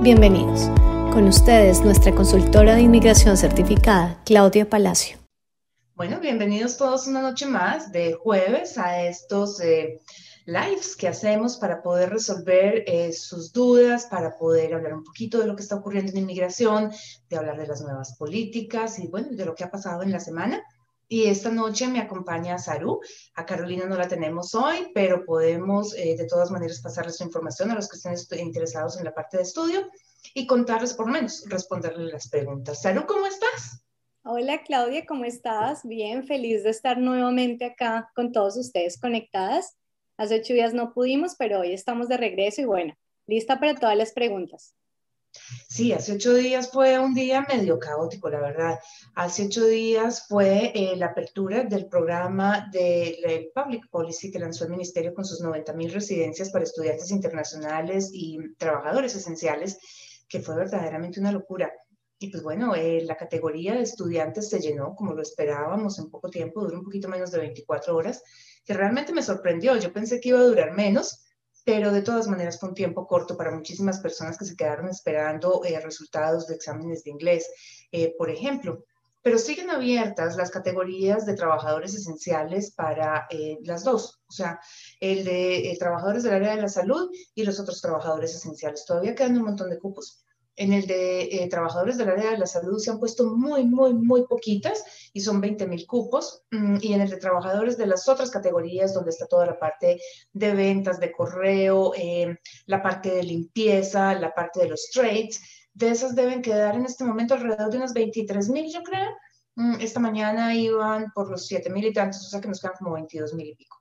Bienvenidos. Con ustedes, nuestra consultora de inmigración certificada, Claudia Palacio. Bueno, bienvenidos todos una noche más de jueves a estos eh, lives que hacemos para poder resolver eh, sus dudas, para poder hablar un poquito de lo que está ocurriendo en inmigración, de hablar de las nuevas políticas y bueno, de lo que ha pasado en la semana. Y esta noche me acompaña Saru. A Carolina no la tenemos hoy, pero podemos eh, de todas maneras pasarles su información a los que estén interesados en la parte de estudio y contarles por lo menos, responderles las preguntas. Saru, ¿cómo estás? Hola Claudia, ¿cómo estás? Bien, feliz de estar nuevamente acá con todos ustedes conectadas. Hace ocho días no pudimos, pero hoy estamos de regreso y bueno, lista para todas las preguntas. Sí, hace ocho días fue un día medio caótico, la verdad. Hace ocho días fue eh, la apertura del programa de Public Policy que lanzó el Ministerio con sus 90 mil residencias para estudiantes internacionales y trabajadores esenciales, que fue verdaderamente una locura. Y pues bueno, eh, la categoría de estudiantes se llenó como lo esperábamos en poco tiempo, duró un poquito menos de 24 horas, que realmente me sorprendió. Yo pensé que iba a durar menos pero de todas maneras fue un tiempo corto para muchísimas personas que se quedaron esperando eh, resultados de exámenes de inglés, eh, por ejemplo. Pero siguen abiertas las categorías de trabajadores esenciales para eh, las dos, o sea, el de trabajadores del área de la salud y los otros trabajadores esenciales. Todavía quedan un montón de cupos. En el de eh, trabajadores del área de la salud se han puesto muy, muy, muy poquitas y son 20 mil cupos. Mm, y en el de trabajadores de las otras categorías, donde está toda la parte de ventas, de correo, eh, la parte de limpieza, la parte de los trades, de esas deben quedar en este momento alrededor de unas 23 mil, yo creo. Mm, esta mañana iban por los 7 mil y tantos, o sea que nos quedan como 22 mil y pico.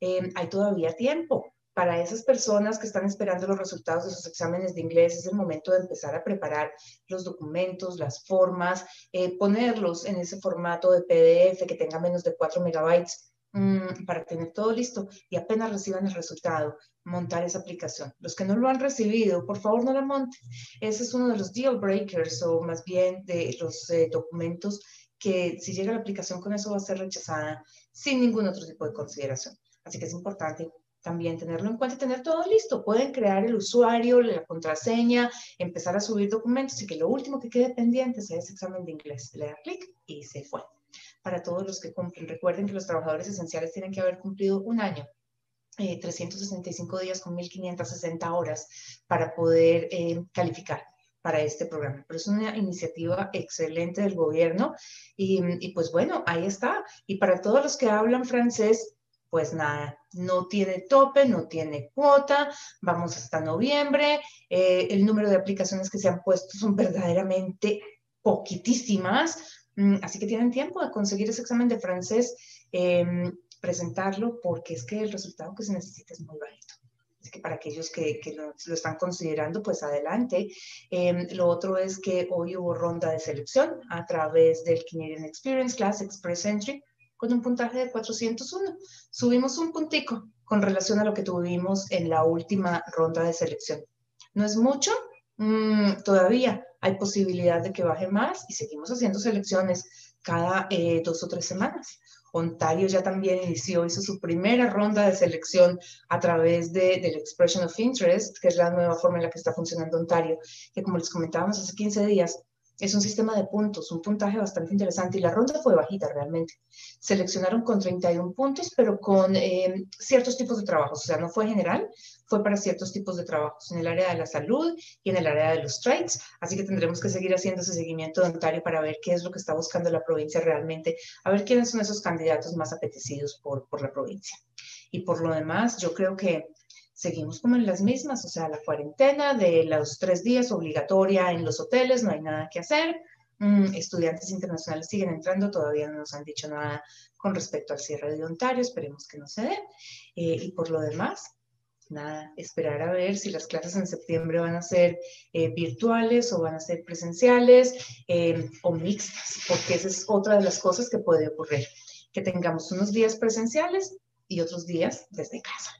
Eh, hay todavía tiempo para esas personas que están esperando los resultados de sus exámenes de inglés, es el momento de empezar a preparar los documentos, las formas, eh, ponerlos en ese formato de PDF que tenga menos de 4 megabytes mm, para tener todo listo y apenas reciban el resultado, montar esa aplicación. Los que no lo han recibido, por favor no la monten. Ese es uno de los deal breakers o más bien de los eh, documentos que si llega la aplicación con eso va a ser rechazada sin ningún otro tipo de consideración. Así que es importante también tenerlo en cuenta y tener todo listo. Pueden crear el usuario, la contraseña, empezar a subir documentos y que lo último que quede pendiente sea ese examen de inglés. Le da clic y se fue. Para todos los que cumplen, recuerden que los trabajadores esenciales tienen que haber cumplido un año. 365 eh, días con 1.560 horas para poder eh, calificar para este programa. Pero es una iniciativa excelente del gobierno y, pues bueno, ahí está. Y para todos los que hablan francés, pues nada, no tiene tope, no tiene cuota, vamos hasta noviembre, eh, el número de aplicaciones que se han puesto son verdaderamente poquitísimas, mm, así que tienen tiempo de conseguir ese examen de francés, em, presentarlo, porque es que el resultado que se necesita es muy bajito. Así que para aquellos que, lo, están considerando, pues adelante. Em, lo otro es que hoy hubo ronda de selección a través del Canadian Experience Class Express Entry con un puntaje de 401. Subimos un puntico con relación a lo que tuvimos en la última ronda de selección. No es mucho, mm, todavía hay posibilidad de que baje más y seguimos haciendo selecciones cada eh, dos o tres semanas. Ontario ya también inició, hizo su primera ronda de selección a través de, del Expression of Interest, que es la nueva forma en la que está funcionando Ontario, que como les comentábamos hace 15 días, es un sistema de puntos, un puntaje bastante interesante y la ronda fue bajita realmente. Seleccionaron con 31 puntos, pero con eh, ciertos tipos de trabajos, o sea, no fue general, fue para ciertos tipos de trabajos, en el área de la salud y en el área de los trades. Así que tendremos que seguir haciendo ese seguimiento de Ontario para ver qué es lo que está buscando la provincia realmente, a ver quiénes son esos candidatos más apetecidos por, por la provincia. Y por lo demás, yo creo que seguimos como en las mismas, o sea, la cuarentena de los tres días obligatoria en los hoteles, no hay nada que hacer. Mm, estudiantes internacionales siguen entrando, todavía no nos han dicho nada con respecto al cierre de Ontario, esperemos que no se dé. Eh, y por lo demás, nada, esperar a ver si las clases en septiembre van a ser eh, virtuales o van a ser presenciales eh, o mixtas, porque esa es otra de las cosas que puede ocurrir, que tengamos unos días presenciales y otros días desde casa.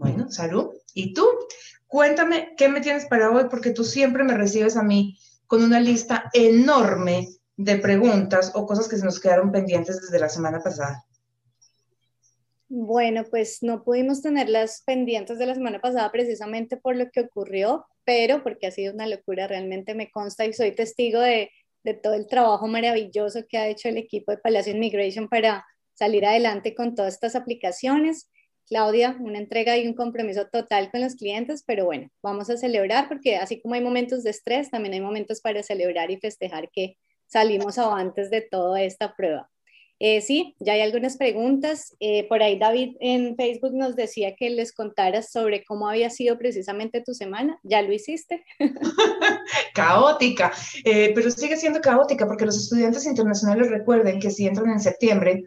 Bueno, salud. ¿Y tú? Cuéntame qué me tienes para hoy, porque tú siempre me recibes a mí con una lista enorme de preguntas o cosas que se nos quedaron pendientes desde la semana pasada. Bueno, pues no pudimos tenerlas pendientes de la semana pasada precisamente por lo que ocurrió, pero porque ha sido una locura, realmente me consta y soy testigo de, de todo el trabajo maravilloso que ha hecho el equipo de Palacio Immigration para salir adelante con todas estas aplicaciones. Claudia, una entrega y un compromiso total con los clientes, pero bueno, vamos a celebrar porque así como hay momentos de estrés, también hay momentos para celebrar y festejar que salimos avantes de toda esta prueba. Eh, sí, ya hay algunas preguntas. Eh, por ahí David en Facebook nos decía que les contaras sobre cómo había sido precisamente tu semana. ¿Ya lo hiciste? caótica, eh, pero sigue siendo caótica porque los estudiantes internacionales recuerden que si entran en septiembre,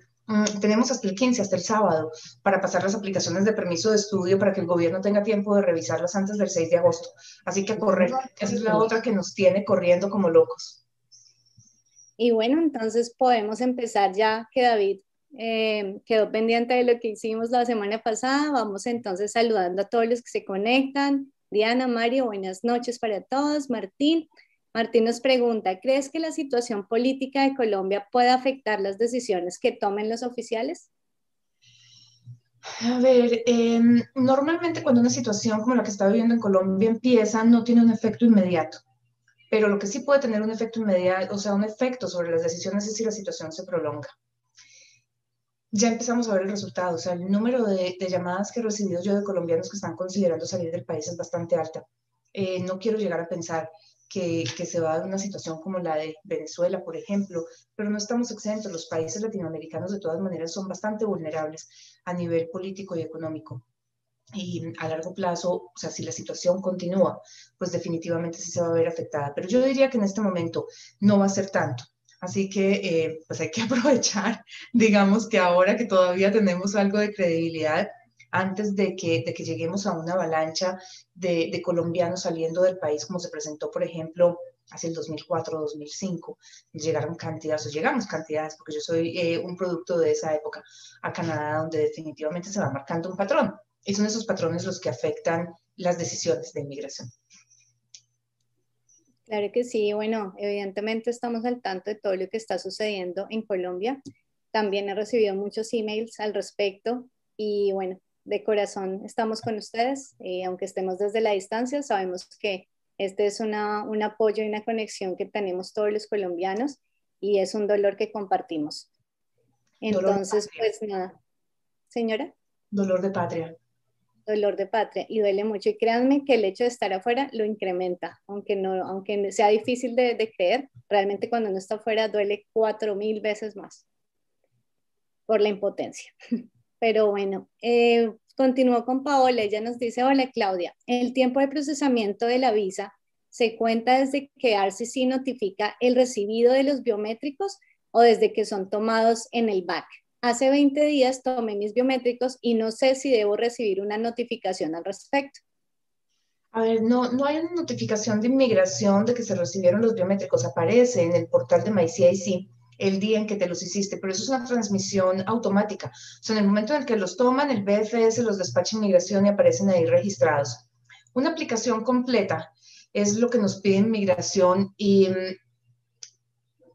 tenemos hasta el 15, hasta el sábado, para pasar las aplicaciones de permiso de estudio para que el gobierno tenga tiempo de revisarlas antes del 6 de agosto. Así que a correr, esa es la otra que nos tiene corriendo como locos. Y bueno, entonces podemos empezar ya que David eh, quedó pendiente de lo que hicimos la semana pasada. Vamos entonces saludando a todos los que se conectan. Diana, Mario, buenas noches para todos. Martín, Martín nos pregunta, ¿crees que la situación política de Colombia puede afectar las decisiones que tomen los oficiales? A ver, em, normalmente cuando una situación como la que está viviendo en Colombia empieza, no tiene un efecto inmediato pero lo que sí puede tener un efecto inmediato, o sea, un efecto sobre las decisiones es si la situación se prolonga. Ya empezamos a ver el resultado, o sea, el número de, llamadas que he recibido yo de colombianos que están considerando salir del país es bastante alta. Eh, no quiero llegar a pensar que, que, se va a una situación como la de Venezuela, por ejemplo, pero no estamos exentos. Los países latinoamericanos de todas maneras son bastante vulnerables a nivel político y económico y a largo plazo, o sea, si la situación continúa, pues definitivamente sí se va a ver afectada. Pero yo diría que en este momento no va a ser tanto. Así que eh, pues hay que aprovechar, digamos que ahora que todavía tenemos algo de credibilidad, antes de que, de que lleguemos a una avalancha de, de colombianos saliendo del país, como se presentó, por ejemplo, hacia el 2004-2005, llegaron cantidades, o llegamos cantidades, porque yo soy eh, un producto de esa época a Canadá, donde definitivamente se va marcando un patrón y son esos patrones los que afectan las decisiones de inmigración. Claro que sí, bueno, evidentemente estamos al tanto de todo lo que está sucediendo en Colombia. También he recibido muchos emails al respecto y bueno, de corazón estamos con ustedes, eh, aunque estemos desde la distancia, sabemos que este es una, un apoyo y una conexión que tenemos todos los colombianos y es un dolor que compartimos. Entonces, pues nada, señora. Dolor de patria dolor de patria y duele mucho. Y créanme que el hecho de estar afuera lo incrementa, aunque, no, aunque sea difícil de, creer, realmente cuando uno está afuera duele cuatro mil veces más por la impotencia. Pero bueno, eh, continúo con Paola, ella nos dice, hola Claudia, el tiempo de procesamiento de la visa se cuenta desde que RCC notifica el recibido de los biométricos o desde que son tomados en el BAC. Hace 20 días tomé mis biométricos y no sé si debo recibir una notificación al respecto. A ver, no, no hay una notificación de inmigración de que se recibieron los biométricos. Aparece en el portal de MyCIC el día en que te los hiciste, pero eso es una transmisión automática. O sea, en el momento en el que los toman, el BFS los despacha inmigración y aparecen ahí registrados. Una aplicación completa es lo que nos pide inmigración y mm,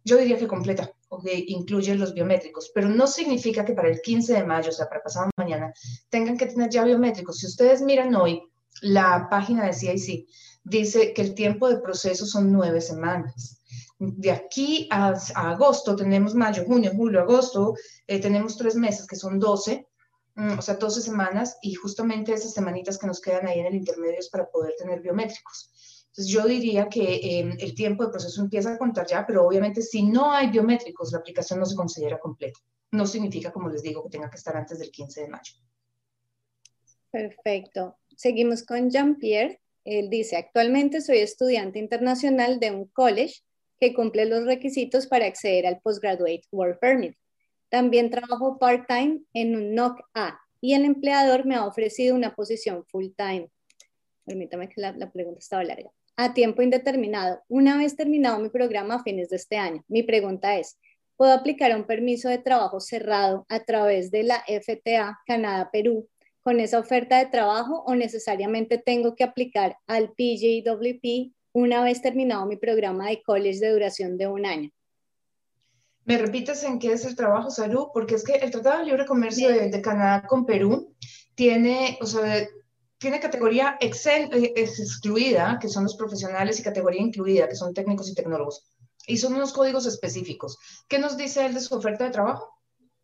yo diría que completa que incluye los biométricos, pero no significa que para el 15 de mayo, o sea, para pasado mañana, tengan que tener ya biométricos. Si ustedes miran hoy la página de CIC, dice que el tiempo de proceso son nueve semanas. De aquí a, agosto tenemos mayo, junio, julio, agosto, eh, tenemos tres meses que son 12, mm, o sea, 12 semanas, y justamente esas semanitas que nos quedan ahí en el intermedio es para poder tener biométricos. Entonces yo diría que em, el tiempo de proceso empieza a contar ya, pero obviamente si no hay biométricos, la aplicación no se considera completa. No significa, como les digo, que tenga que estar antes del 15 de mayo. Perfecto. Seguimos con Jean-Pierre. Él dice, actualmente soy estudiante internacional de un college que cumple los requisitos para acceder al Postgraduate Work Permit. También trabajo part-time en un NOC A y el empleador me ha ofrecido una posición full-time. Permítame que la, la pregunta estaba larga a tiempo indeterminado una vez terminado mi programa a fines de este año. Mi pregunta es, ¿puedo aplicar un permiso de trabajo cerrado a través de la FTA Canadá-Perú con esa oferta de trabajo o necesariamente tengo que aplicar al PJWP una vez terminado mi programa de college de duración de un año? ¿Me repites en qué es el trabajo, Salud? Porque es que el Tratado de Libre Comercio de, Canadá con Perú tiene, o sea, tiene categoría eh, excluida, que son los profesionales, y categoría incluida, que son técnicos y tecnólogos. Y son unos códigos específicos. ¿Qué nos dice él de su oferta de trabajo?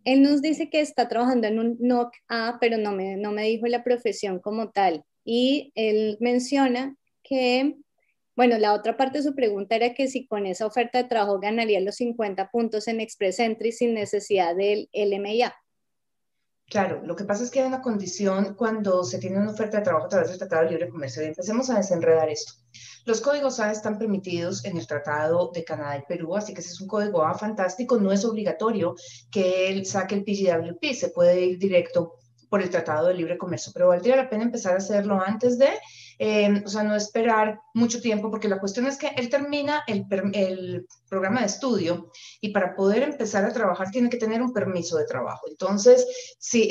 Él nos dice que está trabajando en un NOC A, pero no me, no me dijo la profesión como tal. Y él menciona que bueno, la otra parte de su pregunta era que si con esa oferta de trabajo ganaría los 50 puntos en Express Entry sin necesidad del LMIA. Claro, lo que pasa es que hay una condición cuando se tiene una oferta de trabajo a través del Tratado de Libre Comercio. Y empecemos a desenredar esto. Los códigos A están permitidos en el Tratado de Canadá y Perú, así que ese es un código A fantástico. No es obligatorio que él saque el PGWP, se puede ir directo por el Tratado de Libre Comercio, pero valdría la pena empezar a hacerlo antes de eh, o sea, no esperar mucho tiempo, porque la cuestión es que él termina el, programa de estudio y para poder empezar a trabajar tiene que tener un permiso de trabajo. Entonces,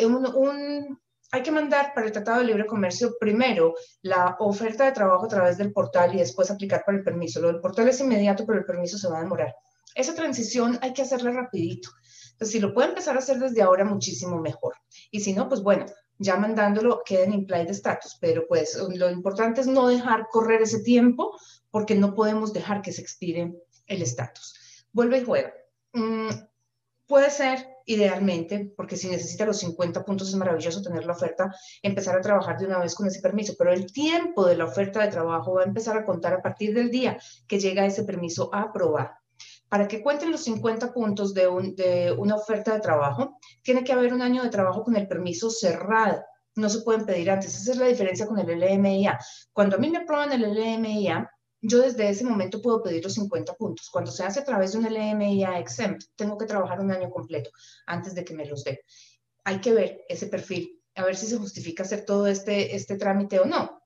un, hay que mandar para el Tratado de Libre Comercio primero la oferta de trabajo a través del portal y después aplicar para el permiso. Lo del portal es inmediato, pero el permiso se va a demorar. Esa transición hay que hacerla rapidito. Entonces, si lo puede empezar a hacer desde ahora, muchísimo mejor. Y si no, pues bueno, ya mandándolo queda en implied status, pero pues lo importante es no dejar correr ese tiempo porque no podemos dejar que se expire el estatus. Vuelve y juega. Mm, puede ser, idealmente, porque si necesita los 50 puntos es maravilloso tener la oferta, empezar a trabajar de una vez con ese permiso, pero el tiempo de la oferta de trabajo va a empezar a contar a partir del día que llega ese permiso a aprobar para que cuenten los 50 puntos de, una oferta de trabajo, tiene que haber un año de trabajo con el permiso cerrado. No se pueden pedir antes. Esa es la diferencia con el LMIA. Cuando a mí me aprueban el LMIA, yo desde ese momento puedo pedir los 50 puntos. Cuando se hace a través de un LMIA exempt, tengo que trabajar un año completo antes de que me los dé. Hay que ver ese perfil, a ver si se justifica hacer todo este, este trámite o no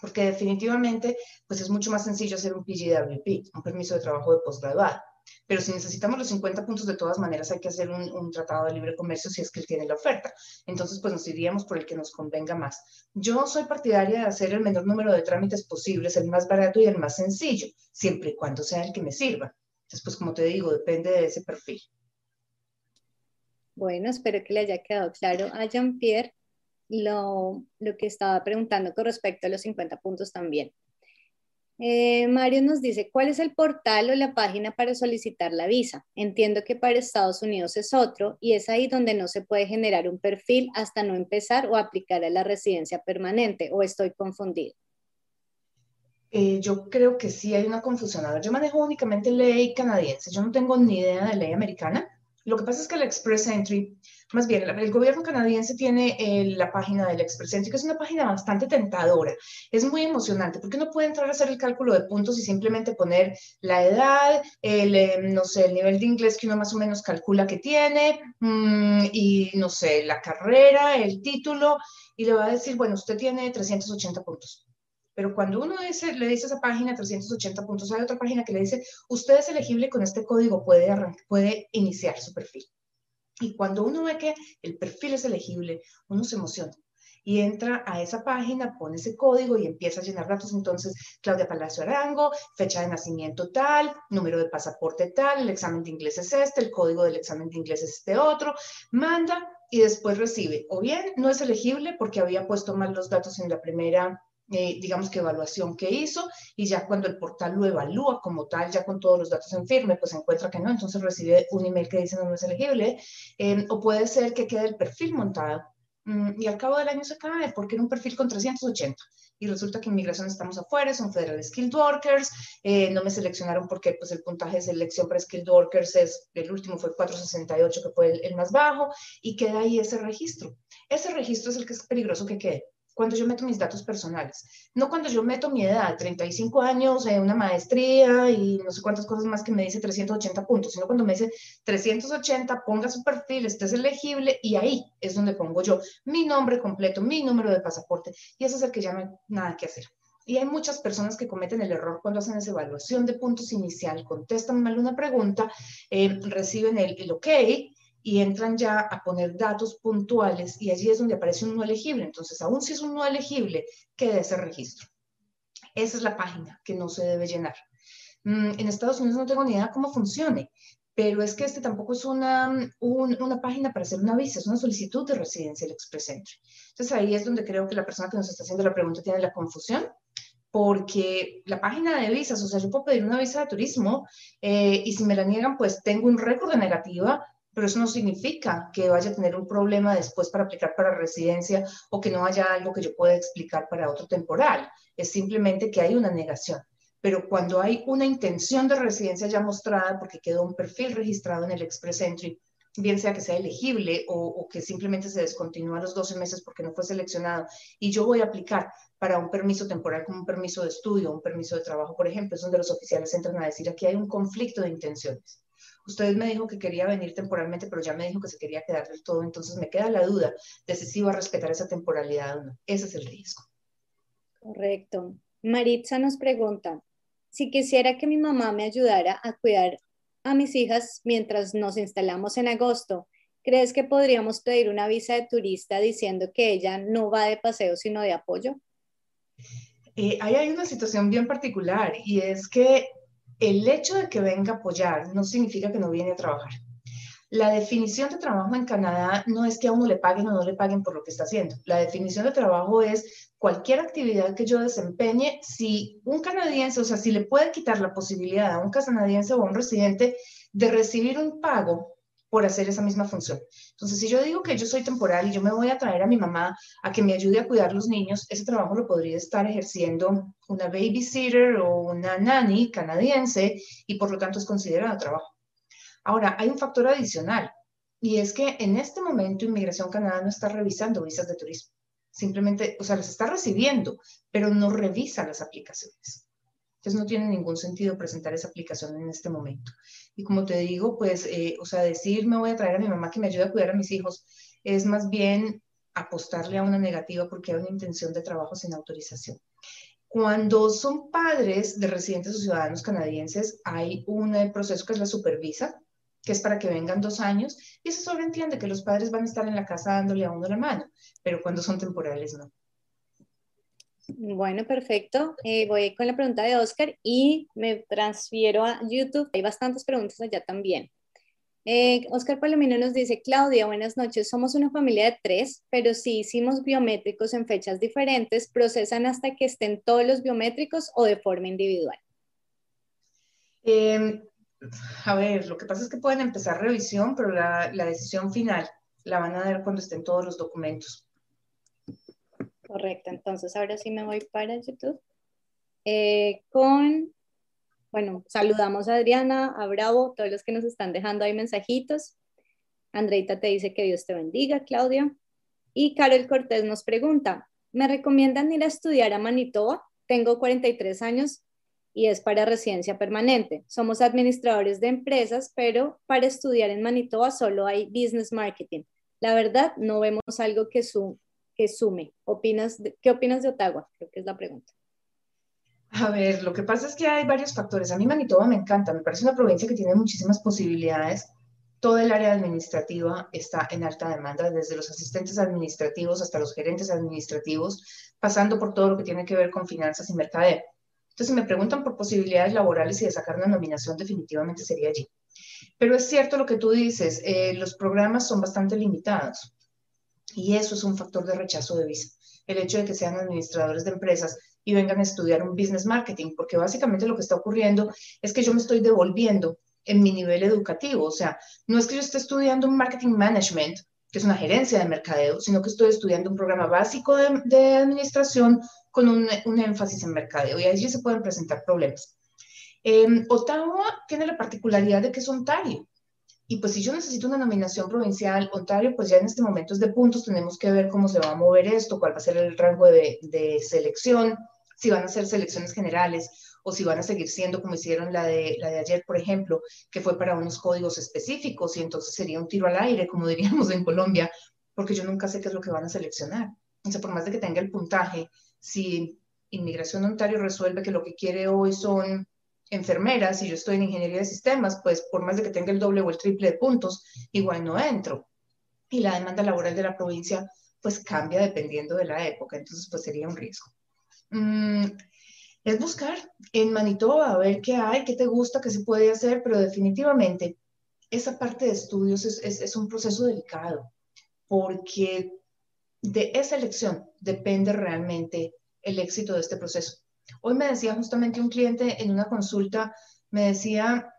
porque definitivamente pues es mucho más sencillo hacer un PGWP, un permiso de trabajo de posgraduado. Pero si necesitamos los 50 puntos, de todas maneras hay que hacer un, tratado de libre comercio si es que él tiene la oferta. Entonces, pues nos iríamos por el que nos convenga más. Yo soy partidaria de hacer el menor número de trámites posibles, el más barato y el más sencillo, siempre y cuando sea el que me sirva. Entonces, pues como te digo, depende de ese perfil. Bueno, espero que le haya quedado claro a Jean-Pierre lo, lo que estaba preguntando con respecto a los 50 puntos también. Eh, Mario nos dice, ¿cuál es el portal o la página para solicitar la visa? Entiendo que para Estados Unidos es otro y es ahí donde no se puede generar un perfil hasta no empezar o aplicar a la residencia permanente o estoy confundido. Eh, yo creo que sí hay una confusión. yo manejo únicamente ley canadiense, yo no tengo ni idea de ley americana. Lo que pasa es que el Express Entry, más bien, el gobierno canadiense tiene eh, la página del Express que es una página bastante tentadora. Es muy emocionante porque uno puede entrar a hacer el cálculo de puntos y simplemente poner la edad, el, em, no sé, el nivel de inglés que uno más o menos calcula que tiene, mm, y no sé, la carrera, el título, y le va a decir, bueno, usted tiene 380 puntos. Pero cuando uno dice, le dice a esa página 380 puntos, hay otra página que le dice, usted es elegible con este código, puede, puede iniciar su perfil. Y cuando uno ve que el perfil es elegible, uno se emociona y entra a esa página, pone ese código y empieza a llenar datos. Entonces, Claudia Palacio Arango, fecha de nacimiento tal, número de pasaporte tal, el examen de inglés es este, el código del examen de inglés es este otro, manda y después recibe. O bien no es elegible porque había puesto mal los datos en la primera eh, digamos que evaluación que hizo y ya cuando el portal lo evalúa como tal, ya con todos los datos en firme, pues encuentra que no, entonces recibe un email que dice no, no es elegible, eh, o puede ser que quede el perfil montado mm, y al cabo del año se cae porque era un perfil con 380 y resulta que en inmigración estamos afuera, son federal skilled workers, eh, no me seleccionaron porque pues el puntaje de selección para skilled workers es, el último fue 468 que fue el, el más bajo y queda ahí ese registro. Ese registro es el que es peligroso que quede cuando yo meto mis datos personales, no cuando yo meto mi edad, 35 años, eh, una maestría y no sé cuántas cosas más que me dice 380 puntos, sino cuando me dice 380, ponga su perfil, este es elegible y ahí es donde pongo yo mi nombre completo, mi número de pasaporte y ese es el que ya no hay nada que hacer. Y hay muchas personas que cometen el error cuando hacen esa evaluación de puntos inicial, contestan mal una pregunta, eh, reciben el, el OK y entran ya a poner datos puntuales y allí es donde aparece un no elegible. Entonces, aún si es un no elegible, queda ese registro. Esa es la página que no se debe llenar. Mm, en Estados Unidos no tengo ni idea cómo funcione, pero es que este tampoco es una, una página para hacer una visa, es una solicitud de residencia el Express Entry. Entonces ahí es donde creo que la persona que nos está haciendo la pregunta tiene la confusión, porque la página de visas, o sea, yo puedo pedir una visa de turismo eh, y si me la niegan, pues tengo un récord de negativa, pero eso no significa que vaya a tener un problema después para aplicar para residencia o que no haya algo que yo pueda explicar para otro temporal. Es simplemente que hay una negación pero cuando hay una intención de residencia ya mostrada porque quedó un perfil registrado en el Express Entry, bien sea que sea elegible o, que simplemente se descontinúa los 12 meses porque no fue seleccionado, y yo voy a aplicar para un permiso temporal como un permiso de estudio, un permiso de trabajo, por ejemplo, es donde los oficiales entran a decir aquí hay un conflicto de intenciones. Usted me dijo que quería venir temporalmente, pero ya me dijo que se quería quedar del todo, entonces me queda la duda de si va a respetar esa temporalidad o no. Ese es el riesgo. Correcto. Maritza nos pregunta, si quisiera que mi mamá me ayudara a cuidar a mis hijas mientras nos instalamos en agosto, ¿crees que podríamos pedir una visa de turista diciendo que ella no va de paseo sino de apoyo? Eh, ahí hay una situación bien particular y es que el hecho de que venga a apoyar no significa que no viene a trabajar. La definición de trabajo en Canadá no es que a uno le paguen o no le paguen por lo que está haciendo. La definición de trabajo es cualquier actividad que yo desempeñe, si un canadiense, o sea, si le puede quitar la posibilidad a un canadiense o a un residente de recibir un pago por hacer esa misma función. Entonces, si yo digo que yo soy temporal y yo me voy a traer a mi mamá a que me ayude a cuidar los niños, ese trabajo lo podría estar ejerciendo una babysitter o una nanny canadiense y por lo tanto es considerado trabajo. Ahora, hay un factor adicional y es que en este momento Inmigración Canadá no está revisando visas de turismo. Simplemente, o sea, las está recibiendo, pero no revisa las aplicaciones. Entonces no tiene ningún sentido presentar esa aplicación en este momento. Y como te digo, pues, eh, o sea, decir me voy a traer a mi mamá que me ayude a cuidar a mis hijos es más bien apostarle a una negativa porque hay una intención de trabajo sin autorización. Cuando son padres de residentes o ciudadanos canadienses, hay un proceso que es la supervisa, que es para que vengan dos años, y eso sobreentiende que los padres van a estar en la casa dándole a uno la mano, pero cuando son temporales no. Bueno, perfecto. Eh, voy con la pregunta de Oscar y me transfiero a YouTube. Hay bastantes preguntas allá también. Eh, Oscar Palomino nos dice, Claudia, buenas noches. Somos una familia de tres, pero si hicimos biométricos en fechas diferentes, ¿procesan hasta que estén todos los biométricos o de forma individual? Eh, a ver, lo que pasa es que pueden empezar revisión, pero la, decisión final la van a dar cuando estén todos los documentos. Correcto, entonces ahora sí me voy para YouTube. Eh, con, bueno, saludamos a Adriana, a Bravo, todos los que nos están dejando ahí mensajitos. Andreita te dice que Dios te bendiga, Claudia. Y Carol Cortés nos pregunta, ¿me recomiendan ir a estudiar a Manitoba? Tengo 43 años y es para residencia permanente. Somos administradores de empresas, pero para estudiar en Manitoba solo hay business marketing. La verdad, no vemos algo que, que sume. ¿Opinas ¿Qué opinas de Ottawa? Creo que es la pregunta. A ver, lo que pasa es que hay varios factores. A mí Manitoba me encanta, me parece una provincia que tiene muchísimas posibilidades. Toda el área administrativa está en alta demanda, desde los asistentes administrativos hasta los gerentes administrativos, pasando por todo lo que tiene que ver con finanzas y mercadeo. Entonces, si me preguntan por posibilidades laborales y de sacar una nominación, definitivamente sería allí. Pero es cierto lo que tú dices, eh, los programas son bastante limitados y eso es un factor de rechazo de visa. El hecho de que sean administradores de empresas y vengan a estudiar un business marketing, porque básicamente lo que está ocurriendo es que yo me estoy devolviendo en mi nivel educativo. O sea, no es que yo esté estudiando un marketing management, que es una gerencia de mercadeo, sino que estoy estudiando un programa básico de, administración con un, énfasis en mercadeo y allí se pueden presentar problemas. Eh, Ottawa tiene la particularidad de que es Ontario. Y pues si yo necesito una nominación provincial, Ontario, pues ya en este momento es de puntos, tenemos que ver cómo se va a mover esto, cuál va a ser el rango de, de selección, si van a ser selecciones generales o si van a seguir siendo como hicieron la de, la de ayer, por ejemplo, que fue para unos códigos específicos y entonces sería un tiro al aire, como diríamos en Colombia, porque yo nunca sé qué es lo que van a seleccionar. O sea, por más de que tenga el puntaje, si Inmigración Ontario resuelve que lo que quiere hoy son enfermeras y yo estoy en ingeniería de sistemas, pues por más de que tenga el doble o el triple de puntos, igual no entro. Y la demanda laboral de la provincia pues cambia dependiendo de la época, entonces pues sería un riesgo. Mm, es buscar en Manitoba a ver qué hay, qué te gusta, qué se puede hacer, pero definitivamente esa parte de estudios es, es un proceso delicado porque de esa elección depende realmente el éxito de este proceso. Hoy me decía justamente un cliente en una consulta, me decía,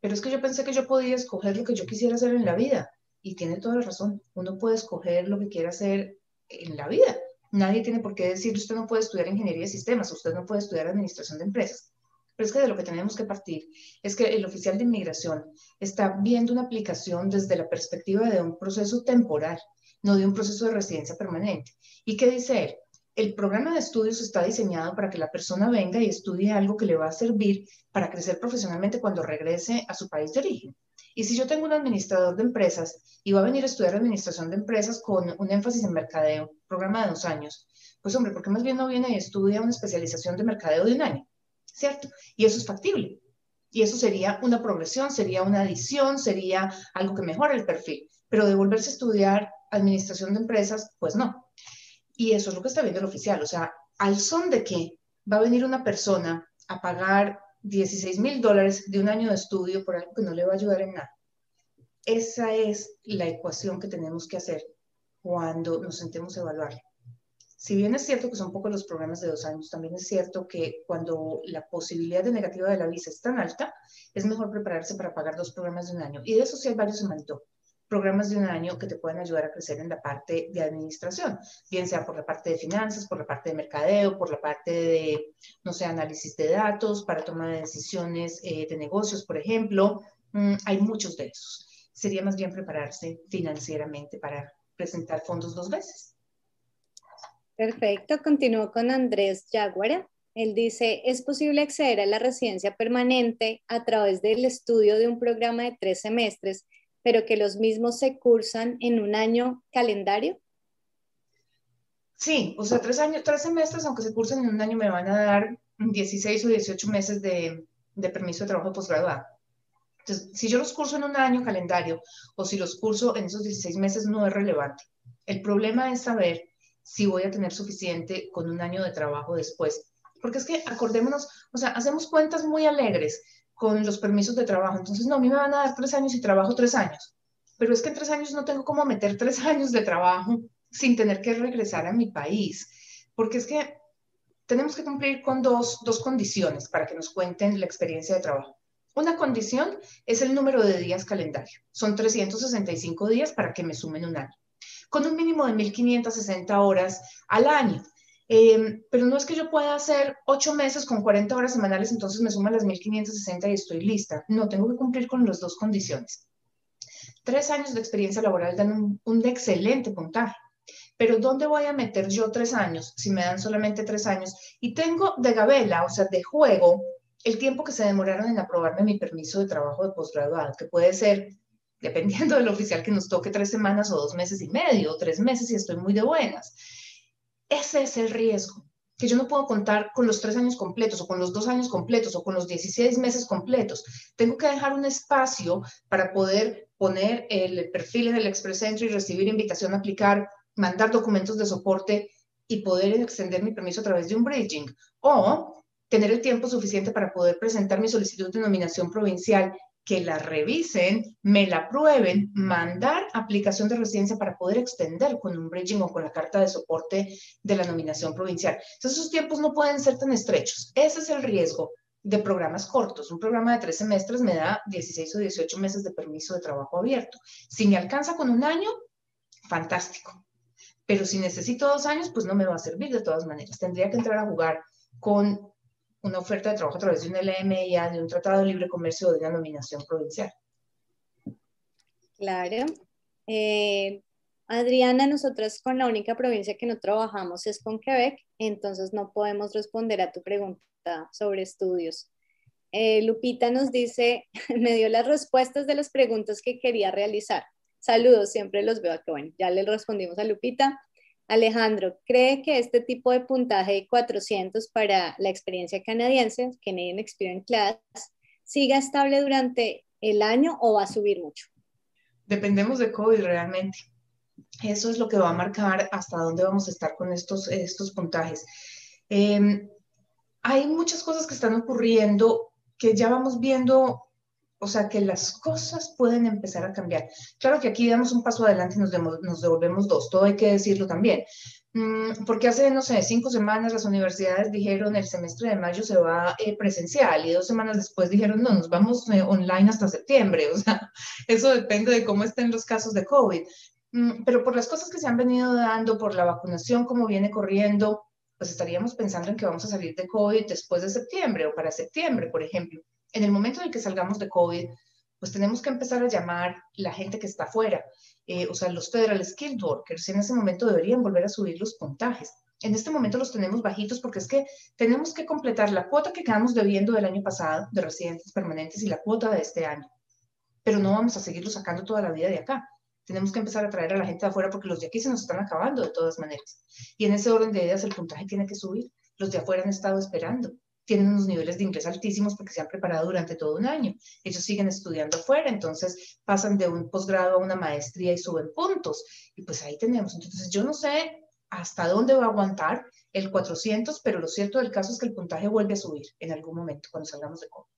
pero es que yo pensé que yo podía escoger lo que yo quisiera hacer en la vida. Y tiene toda la razón, uno puede escoger lo que quiera hacer en la vida. Nadie tiene por qué decir, usted no puede estudiar ingeniería de sistemas, usted no puede estudiar administración de empresas. Pero es que de lo que tenemos que partir es que el oficial de inmigración está viendo una aplicación desde la perspectiva de un proceso temporal, no de un proceso de residencia permanente. ¿Y qué dice él? El programa de estudios está diseñado para que la persona venga y estudie algo que le va a servir para crecer profesionalmente cuando regrese a su país de origen. Y si yo tengo un administrador de empresas y va a venir a estudiar administración de empresas con un énfasis en mercadeo, programa de dos años, pues hombre, ¿por qué más bien no viene y estudia una especialización de mercadeo de un año? ¿Cierto? Y eso es factible. Y eso sería una progresión, sería una adición, sería algo que mejora el perfil. Pero de volverse a estudiar administración de empresas, pues no. Y eso es lo que está viendo el oficial. O sea, al son de que va a venir una persona a pagar 16 mil dólares de un año de estudio por algo que no le va a ayudar en nada. Esa es la ecuación que tenemos que hacer cuando nos sentemos a evaluar. Si bien es cierto que son pocos los programas de dos años, también es cierto que cuando la posibilidad de negativa de la visa es tan alta, es mejor prepararse para pagar dos programas de un año. Y de eso sí hay varios en Manito programas de un año que te pueden ayudar a crecer en la parte de administración, bien sea por la parte de finanzas, por la parte de mercadeo, por la parte de, no sé, análisis de datos, para toma de decisiones eh, de negocios, por ejemplo. Mm, hay muchos de esos. Sería más bien prepararse financieramente para presentar fondos dos veces. Perfecto. Continúo con Andrés Yaguara. Él dice, ¿es posible acceder a la residencia permanente a través del estudio de un programa de tres semestres pero que los mismos se cursan en un año calendario? Sí, o sea, tres, años, tres semestres, aunque se cursen en un año, me van a dar 16 o 18 meses de, permiso de trabajo posgraduado. Entonces, si yo los curso en un año calendario o si los curso en esos 16 meses, no es relevante. El problema es saber si voy a tener suficiente con un año de trabajo después. Porque es que acordémonos, o sea, hacemos cuentas muy alegres con los permisos de trabajo. Entonces, no, a mí me van a dar tres años y trabajo tres años. Pero es que en tres años no tengo cómo meter tres años de trabajo sin tener que regresar a mi país. Porque es que tenemos que cumplir con dos, dos condiciones para que nos cuenten la experiencia de trabajo. Una condición es el número de días calendario. Son 365 días para que me sumen un año. Con un mínimo de 1.560 horas al año. Em, pero no es que yo pueda hacer ocho meses con 40 horas semanales, entonces me suman las 1560 y estoy lista. No, tengo que cumplir con las dos condiciones. Tres años de experiencia laboral dan un, excelente puntaje. Pero ¿dónde voy a meter yo tres años si me dan solamente tres años? Y tengo de gabela, o sea, de juego, el tiempo que se demoraron en aprobarme mi permiso de trabajo de posgraduado, que puede ser, dependiendo del oficial que nos toque, tres semanas o dos meses y medio, o tres meses y estoy muy de buenas. Ese es el riesgo, que yo no puedo contar con los tres años completos o con los dos años completos o con los 16 meses completos. Tengo que dejar un espacio para poder poner el perfil en el Express Entry, recibir invitación a aplicar, mandar documentos de soporte y poder extender mi permiso a través de un bridging. O tener el tiempo suficiente para poder presentar mi solicitud de nominación provincial que la revisen, me la prueben, mandar aplicación de residencia para poder extender con un bridging o con la carta de soporte de la nominación provincial. Esos tiempos no pueden ser tan estrechos. Ese es el riesgo de programas cortos. Un programa de tres semestres me da 16 o 18 meses de permiso de trabajo abierto. Si me alcanza con un año, fantástico. Pero si necesito dos años, pues no me va a servir de todas maneras. Tendría que entrar a jugar con una oferta de trabajo a través de un LMIA, de un tratado de libre comercio o de una nominación provincial. Claro. Eh, Adriana, nosotros con la única provincia que no trabajamos es con Quebec, entonces no podemos responder a tu pregunta sobre estudios. Eh, Lupita nos dice, me dio las respuestas de las preguntas que quería realizar. Saludos, siempre los veo. Bueno, ya le respondimos a Lupita. Alejandro, ¿cree que este tipo de puntaje de 400 para la experiencia canadiense, Canadian Experience Class, siga estable durante el año o va a subir mucho? Dependemos de COVID realmente. Eso es lo que va a marcar hasta dónde vamos a estar con estos, estos puntajes. Em, hay muchas cosas que están ocurriendo que ya vamos viendo O sea, que las cosas pueden empezar a cambiar. Claro que aquí damos un paso adelante y nos, nos devolvemos dos, todo hay que decirlo también. Mm, porque hace, no sé, cinco semanas las universidades dijeron el semestre de mayo se va eh, presencial y dos semanas después dijeron no, nos vamos eh, online hasta septiembre. O sea, eso depende de cómo estén los casos de COVID. Mm, pero por las cosas que se han venido dando, por la vacunación como viene corriendo, pues estaríamos pensando en que vamos a salir de COVID después de septiembre o para septiembre, por ejemplo. En el momento en el que salgamos de COVID, pues tenemos que empezar a llamar la gente que está afuera eh, o sea, los federal skilled workers en ese momento deberían volver a subir los puntajes. En este momento los tenemos bajitos porque es que tenemos que completar la cuota que quedamos debiendo del año pasado de residentes permanentes y la cuota de este año. Pero no vamos a seguirlo sacando toda la vida de acá. Tenemos que empezar a traer a la gente de afuera porque los de aquí se nos están acabando de todas maneras. Y en ese orden de ideas el puntaje tiene que subir. Los de afuera han estado esperando tienen unos niveles de inglés altísimos porque se han preparado durante todo un año. Ellos siguen estudiando afuera, entonces pasan de un posgrado a una maestría y suben puntos. Y pues ahí tenemos. Entonces yo no sé hasta dónde va a aguantar el 400, pero lo cierto del caso es que el puntaje vuelve a subir en algún momento cuando salgamos de COVID.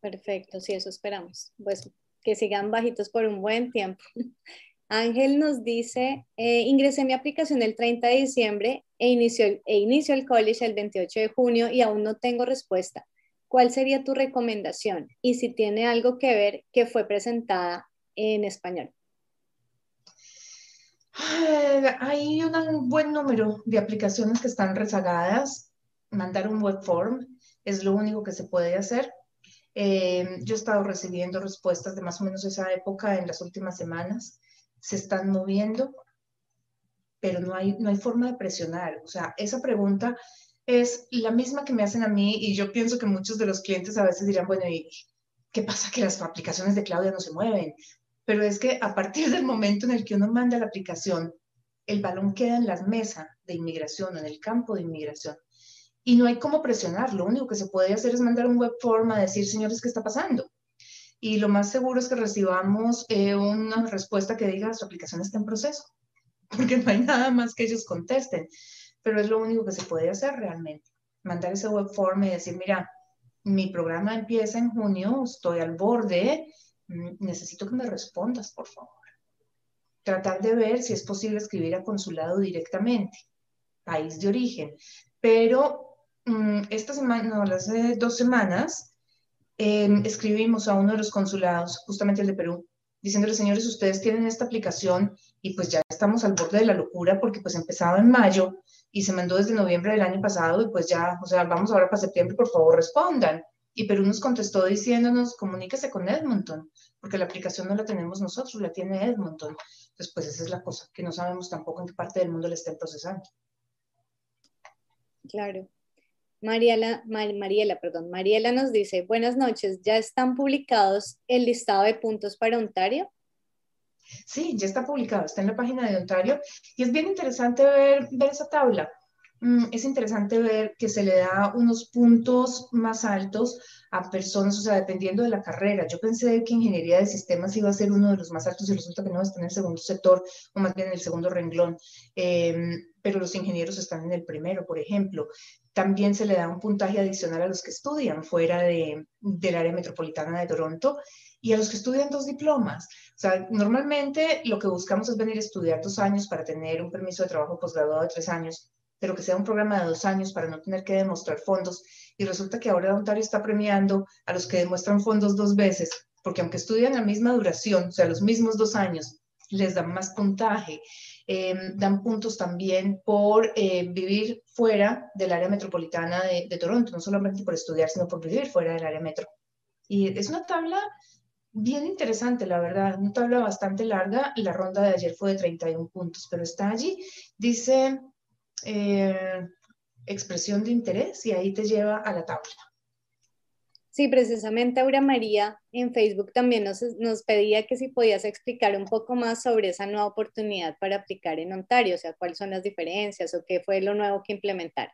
Perfecto, sí, eso esperamos. Pues que sigan bajitos por un buen tiempo. Ángel nos dice, eh, ingresé mi aplicación el 30 de diciembre e inició, e inició el college el 28 de junio y aún no tengo respuesta. ¿Cuál sería tu recomendación? Y si tiene algo que ver que fue presentada en español. Hay un buen número de aplicaciones que están rezagadas. Mandar un web form es lo único que se puede hacer. Eh, yo he estado recibiendo respuestas de más o menos esa época en las últimas semanas se están moviendo, pero no hay, no hay forma de presionar. O sea, esa pregunta es la misma que me hacen a mí y yo pienso que muchos de los clientes a veces dirán, bueno, ¿y qué pasa que las aplicaciones de Claudia no se mueven? Pero es que a partir del momento en el que uno manda la aplicación, el balón queda en la mesa de inmigración, en el campo de inmigración. Y no hay cómo presionar. Lo único que se puede hacer es mandar un web form a decir, señores, ¿qué está pasando? Y lo más seguro es que recibamos eh, una respuesta que diga su aplicación está en proceso, porque no hay nada más que ellos contesten, pero es lo único que se puede hacer realmente. Mandar ese web form y decir, mira, mi programa empieza en junio, estoy al borde, mm, necesito que me respondas, por favor. Tratar de ver si es posible escribir a consulado directamente, país de origen. Pero mm, esta semana, no, hace dos semanas, Em, escribimos a uno de los consulados, justamente el de Perú, diciéndole, señores, ustedes tienen esta aplicación y pues ya estamos al borde de la locura porque pues empezaba en mayo y se mandó desde noviembre del año pasado y pues ya, o sea, vamos ahora para septiembre, por favor respondan. Y Perú nos contestó diciéndonos, comuníquese con Edmonton, porque la aplicación no la tenemos nosotros, la tiene Edmonton. Entonces, pues esa es la cosa, que no sabemos tampoco en qué parte del mundo le estén procesando. Claro. Mariela, Mariela, perdón, Mariela nos dice, buenas noches, ¿ya están publicados el listado de puntos para Ontario? Sí, ya está publicado, está en la página de Ontario y es bien interesante ver, ver esa tabla. Mm, es interesante ver que se le da unos puntos más altos a personas, o sea, dependiendo de la carrera. Yo pensé que ingeniería de sistemas iba a ser uno de los más altos y resulta que no está en el segundo sector, o más bien en el segundo renglón. Em, pero los ingenieros están en el primero, por ejemplo. También se le da un puntaje adicional a los que estudian fuera de, del área metropolitana de Toronto y a los que estudian dos diplomas. O sea, normalmente lo que buscamos es venir a estudiar dos años para tener un permiso de trabajo posgraduado de tres años pero que sea un programa de dos años para no tener que demostrar fondos. Y resulta que ahora Ontario está premiando a los que demuestran fondos dos veces, porque aunque estudian la misma duración, o sea, los mismos dos años, les dan más puntaje. Em, dan puntos también por eh, vivir fuera del área metropolitana de, Toronto, no solamente por estudiar, sino por vivir fuera del área metro. Y es una tabla bien interesante, la verdad, una tabla bastante larga. La ronda de ayer fue de 31 puntos, pero está allí. Dice eh, expresión de interés y ahí te lleva a la tabla. Sí, precisamente Aura María en Facebook también nos, pedía que si podías explicar un poco más sobre esa nueva oportunidad para aplicar en Ontario, o sea, cuáles son las diferencias o qué fue lo nuevo que implementaron.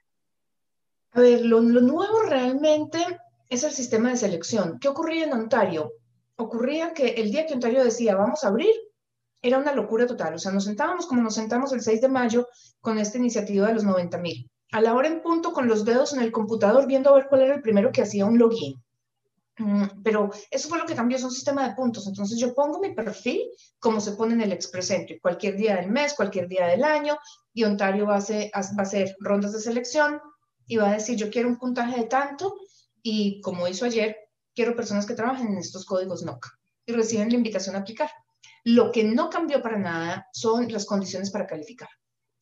A ver, lo, lo nuevo realmente es el sistema de selección. ¿Qué ocurría en Ontario? Ocurría que el día que Ontario decía, vamos a abrir, era una locura total. O sea, nos sentábamos como nos sentamos el 6 de mayo con esta iniciativa de los 90 mil. A la hora en punto, con los dedos en el computador, viendo a ver cuál era el primero que hacía un login. Mm, pero eso fue lo que cambió, es un sistema de puntos. Entonces yo pongo mi perfil como se pone en el Express Entry, cualquier día del mes, cualquier día del año, y Ontario va a, hacer, va a hacer rondas de selección y va a decir, yo quiero un puntaje de tanto, y como hizo ayer, quiero personas que trabajen en estos códigos NOC y reciben la invitación a aplicar. Lo que no cambió para nada son las condiciones para calificar.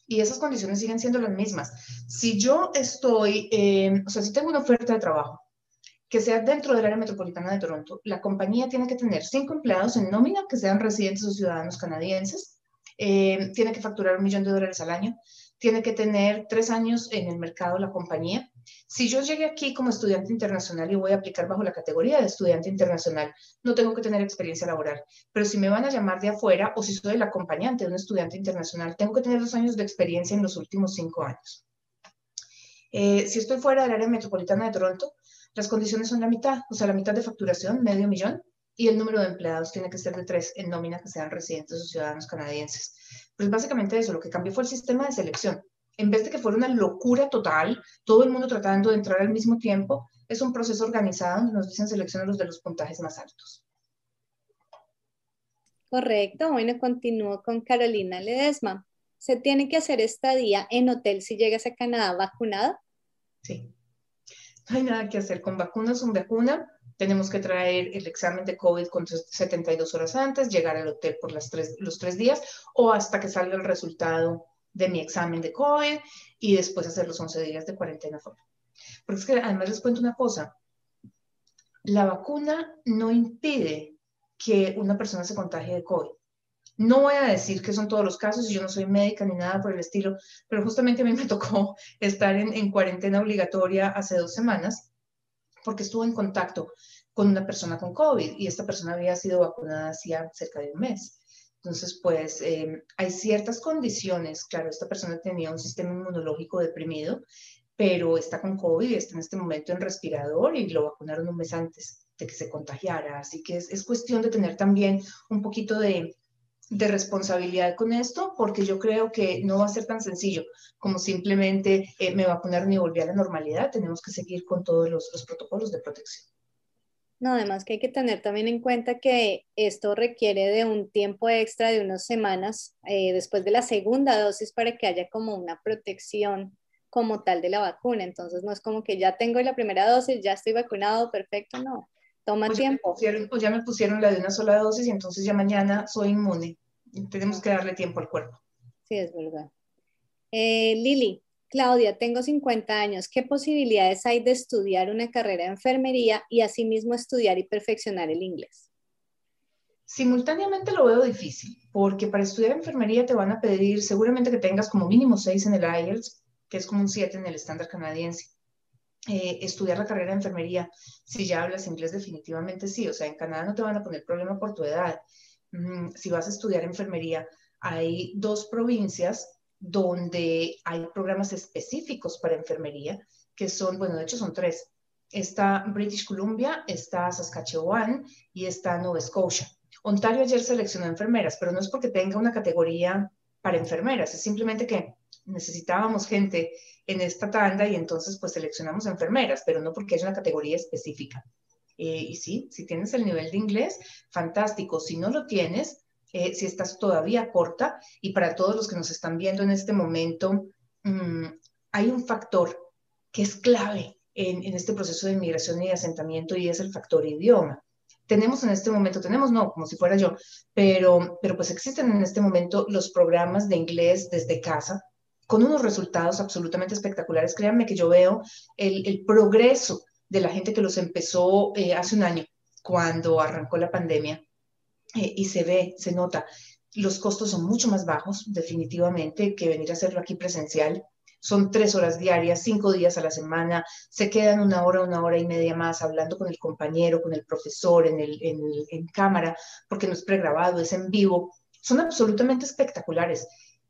Y esas condiciones siguen siendo las mismas. Si yo estoy, eh, o sea, si tengo una oferta de trabajo que sea dentro del área metropolitana de Toronto, la compañía tiene que tener cinco empleados en nómina que sean residentes o ciudadanos canadienses, eh, tiene que facturar un millón de dólares al año, tiene que tener tres años en el mercado la compañía. Si yo llegué aquí como estudiante internacional y voy a aplicar bajo la categoría de estudiante internacional, no tengo que tener experiencia laboral. Pero si me van a llamar de afuera o si soy el acompañante de un estudiante internacional, tengo que tener dos años de experiencia en los últimos cinco años. Eh, si estoy fuera del área metropolitana de Toronto, las condiciones son la mitad, o sea, la mitad de facturación, medio millón, y el número de empleados tiene que ser de tres en nómina que sean residentes o ciudadanos canadienses. Pues básicamente eso, lo que cambió fue el sistema de selección. En vez de que fuera una locura total, todo el mundo tratando de entrar al mismo tiempo, es un proceso organizado donde nos dicen seleccionar los de los puntajes más altos. Correcto. Bueno, continúo con Carolina Ledesma. ¿Se tiene que hacer estadía en hotel si llegas a Canadá vacunada? Sí no hay nada que hacer con vacunas, un vacuna. Tenemos que traer el examen de COVID con 72 horas antes, llegar al hotel por las tres, los tres días o hasta que salga el resultado de mi examen de COVID y después hacer los 11 días de cuarentena. Porque es que además les cuento una cosa, la vacuna no impide que una persona se contagie de COVID. No voy a decir que son todos los casos, yo no soy médica ni nada por el estilo, pero justamente a mí me tocó estar en, cuarentena obligatoria hace dos semanas porque estuve en contacto con una persona con COVID y esta persona había sido vacunada hacía cerca de un mes. Entonces, pues em, hay ciertas condiciones, claro, esta persona tenía un sistema inmunológico deprimido, pero está con COVID está en este momento en respirador y lo vacunaron un mes antes de que se contagiara. Así que es cuestión de tener también un poquito de, de responsabilidad con esto, porque yo creo que no va a ser tan sencillo como simplemente eh, me vacunaron y volví a la normalidad. Tenemos que seguir con todos los, protocolos de protección. No, además que hay que tener también en cuenta que esto requiere de un tiempo extra de unas semanas eh, después de la segunda dosis para que haya como una protección como tal de la vacuna. Entonces no es como que ya tengo la primera dosis, ya estoy vacunado, perfecto, no. Toma tiempo. o ya me pusieron la de una sola dosis y entonces ya mañana soy inmune. Tenemos que darle tiempo al cuerpo. Sí, es verdad. Eh, Lili, Claudia, tengo 50 años. ¿Qué posibilidades hay de estudiar una carrera de enfermería y asimismo estudiar y perfeccionar el inglés? Simultáneamente lo veo difícil, porque para estudiar enfermería te van a pedir seguramente que tengas como mínimo 6 en el IELTS, que es como un 7 en el estándar canadiense. Eh, estudiar la carrera de enfermería, si ya hablas inglés, definitivamente sí. O sea, en Canadá no te van a poner problema por tu edad. Si vas a estudiar enfermería, hay dos provincias donde hay programas específicos para enfermería, que son, bueno, de hecho son tres. Está British Columbia, está Saskatchewan y está Nova Scotia. Ontario ayer seleccionó enfermeras, pero no es porque tenga una categoría para enfermeras, es simplemente que necesitábamos gente en esta tanda y entonces pues seleccionamos enfermeras, pero no porque haya una categoría específica. Eh, y sí, si tienes el nivel de inglés, fantástico. Si no lo tienes, eh, si estás todavía corta, y para todos los que nos están viendo en este momento, mm, hay un factor que es clave en, en, este proceso de inmigración y de asentamiento y es el factor idioma. Tenemos en este momento, tenemos no, como si fuera yo, pero, pero pues existen en este momento los programas de inglés desde casa con unos resultados absolutamente espectaculares. Créanme que yo veo el, progreso de la gente que los empezó eh, hace un año, cuando arrancó la pandemia, eh, y se ve, se nota. Los costos son mucho más bajos, definitivamente, que venir a hacerlo aquí presencial. Son tres horas diarias, cinco días a la semana, se quedan una hora, una hora y media más hablando con el compañero, con el profesor en, en cámara, porque no es pregrabado, es en vivo. Son absolutamente espectaculares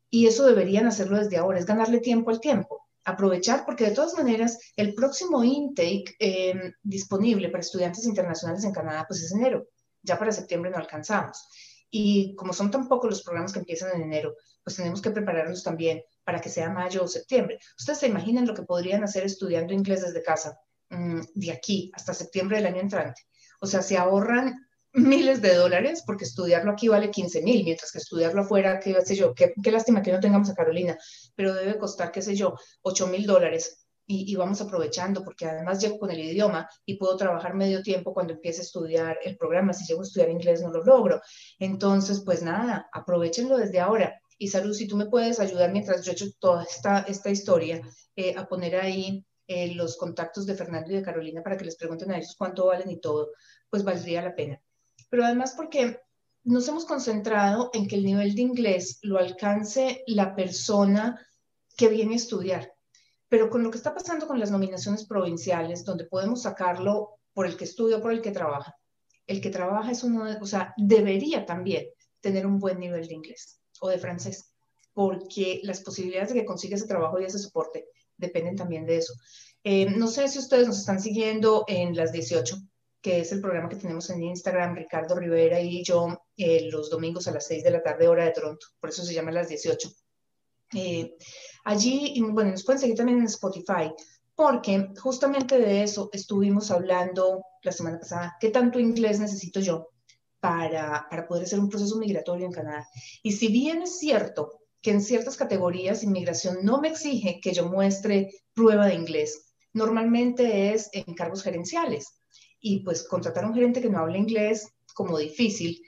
y eso deberían hacerlo desde ahora, es ganarle tiempo al tiempo, aprovechar, porque de todas maneras el próximo intake eh, disponible para estudiantes internacionales en Canadá pues es enero, ya para septiembre no alcanzamos. Y como son tan pocos los programas que empiezan en enero, pues tenemos que prepararnos también para que sea mayo o septiembre. Ustedes se imaginan lo que podrían hacer estudiando inglés desde casa mm, de aquí hasta septiembre del año entrante. O sea, se ahorran miles de dólares porque estudiarlo aquí vale 15 mil, mientras que estudiarlo afuera, qué sé yo, qué, qué lástima que no tengamos a Carolina, pero debe costar, qué sé yo, 8 mil dólares y, vamos aprovechando, porque además llego con el idioma y puedo trabajar medio tiempo cuando empiece a estudiar el programa. Si llego a estudiar inglés no lo logro. Entonces, pues nada, aprovechenlo desde ahora. Y Salud, si tú me puedes ayudar mientras yo he hecho toda esta, esta historia, eh, a poner ahí eh, los contactos de Fernando y de Carolina para que les pregunten a ellos cuánto valen y todo, pues valdría la pena. Pero además porque nos hemos concentrado en que el nivel de inglés lo alcance la persona que viene a estudiar pero con lo que está pasando con las nominaciones provinciales, donde podemos sacarlo por el que estudia o por el que trabaja, el que trabaja es uno, de, o sea, debería también tener un buen nivel de inglés o de francés, porque las posibilidades de que consiga ese trabajo y ese soporte dependen también de eso. Eh, no sé si ustedes nos están siguiendo en las 18, que es el programa que tenemos en Instagram, Ricardo Rivera y yo, eh, los domingos a las 6 de la tarde, hora de Toronto, por eso se llama las 18. Eh, allí, bueno, nos pueden seguir también en Spotify, porque justamente de eso estuvimos hablando la semana pasada. ¿Qué tanto inglés necesito yo para, para poder hacer un proceso migratorio en Canadá? Y si bien es cierto que en ciertas categorías inmigración no me exige que yo muestre prueba de inglés, normalmente es en cargos gerenciales. Y pues contratar a un gerente que no hable inglés como difícil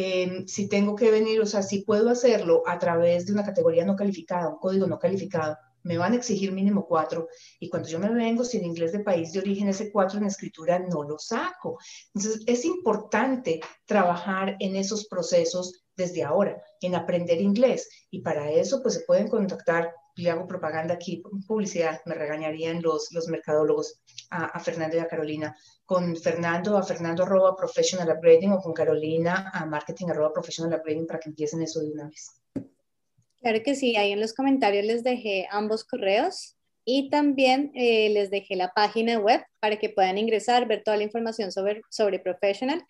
Em, si tengo que venir, o sea, si puedo hacerlo a través de una categoría no calificada, un código no calificado, me van a exigir mínimo cuatro y cuando yo me vengo sin inglés de país de origen, ese cuatro en escritura no lo saco. Entonces, es importante trabajar en esos procesos desde ahora, en aprender inglés y para eso, pues se pueden contactar le hago propaganda aquí, publicidad, me regañarían los, los mercadólogos a, Fernando y a Carolina. Con Fernando a Fernando arroba professional upgrading o con Carolina a marketing arroba professional upgrading para que empiecen eso de una vez. Claro que sí, ahí en los comentarios les dejé ambos correos y también eh, les dejé la página web para que puedan ingresar, ver toda la información sobre, sobre Professional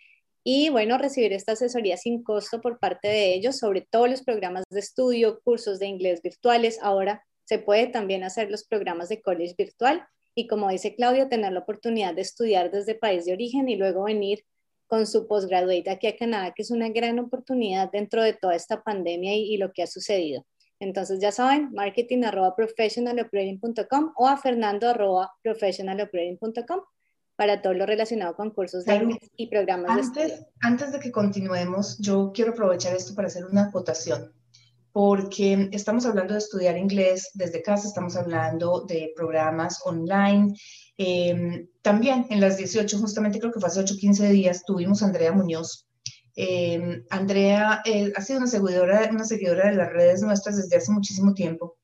y bueno, recibir esta asesoría sin costo por parte de ellos sobre todos los programas de estudio, cursos de inglés virtuales. Ahora se puede también hacer los programas de college virtual y como dice Claudia, tener la oportunidad de estudiar desde país de origen y luego venir con su postgraduate aquí a Canadá, que es una gran oportunidad dentro de toda esta pandemia y, lo que ha sucedido. Entonces ya saben, marketing arroba o a fernando para todo lo relacionado con cursos de y programas antes, de estudio. Antes de que continuemos, yo quiero aprovechar esto para hacer una acotación, porque estamos hablando de estudiar inglés desde casa, estamos hablando de programas online. Em, también en las 18, justamente creo que fue hace 8 15 días, tuvimos a Andrea Muñoz. Em, Andrea eh, ha sido una seguidora, una seguidora de las redes nuestras desde hace muchísimo tiempo.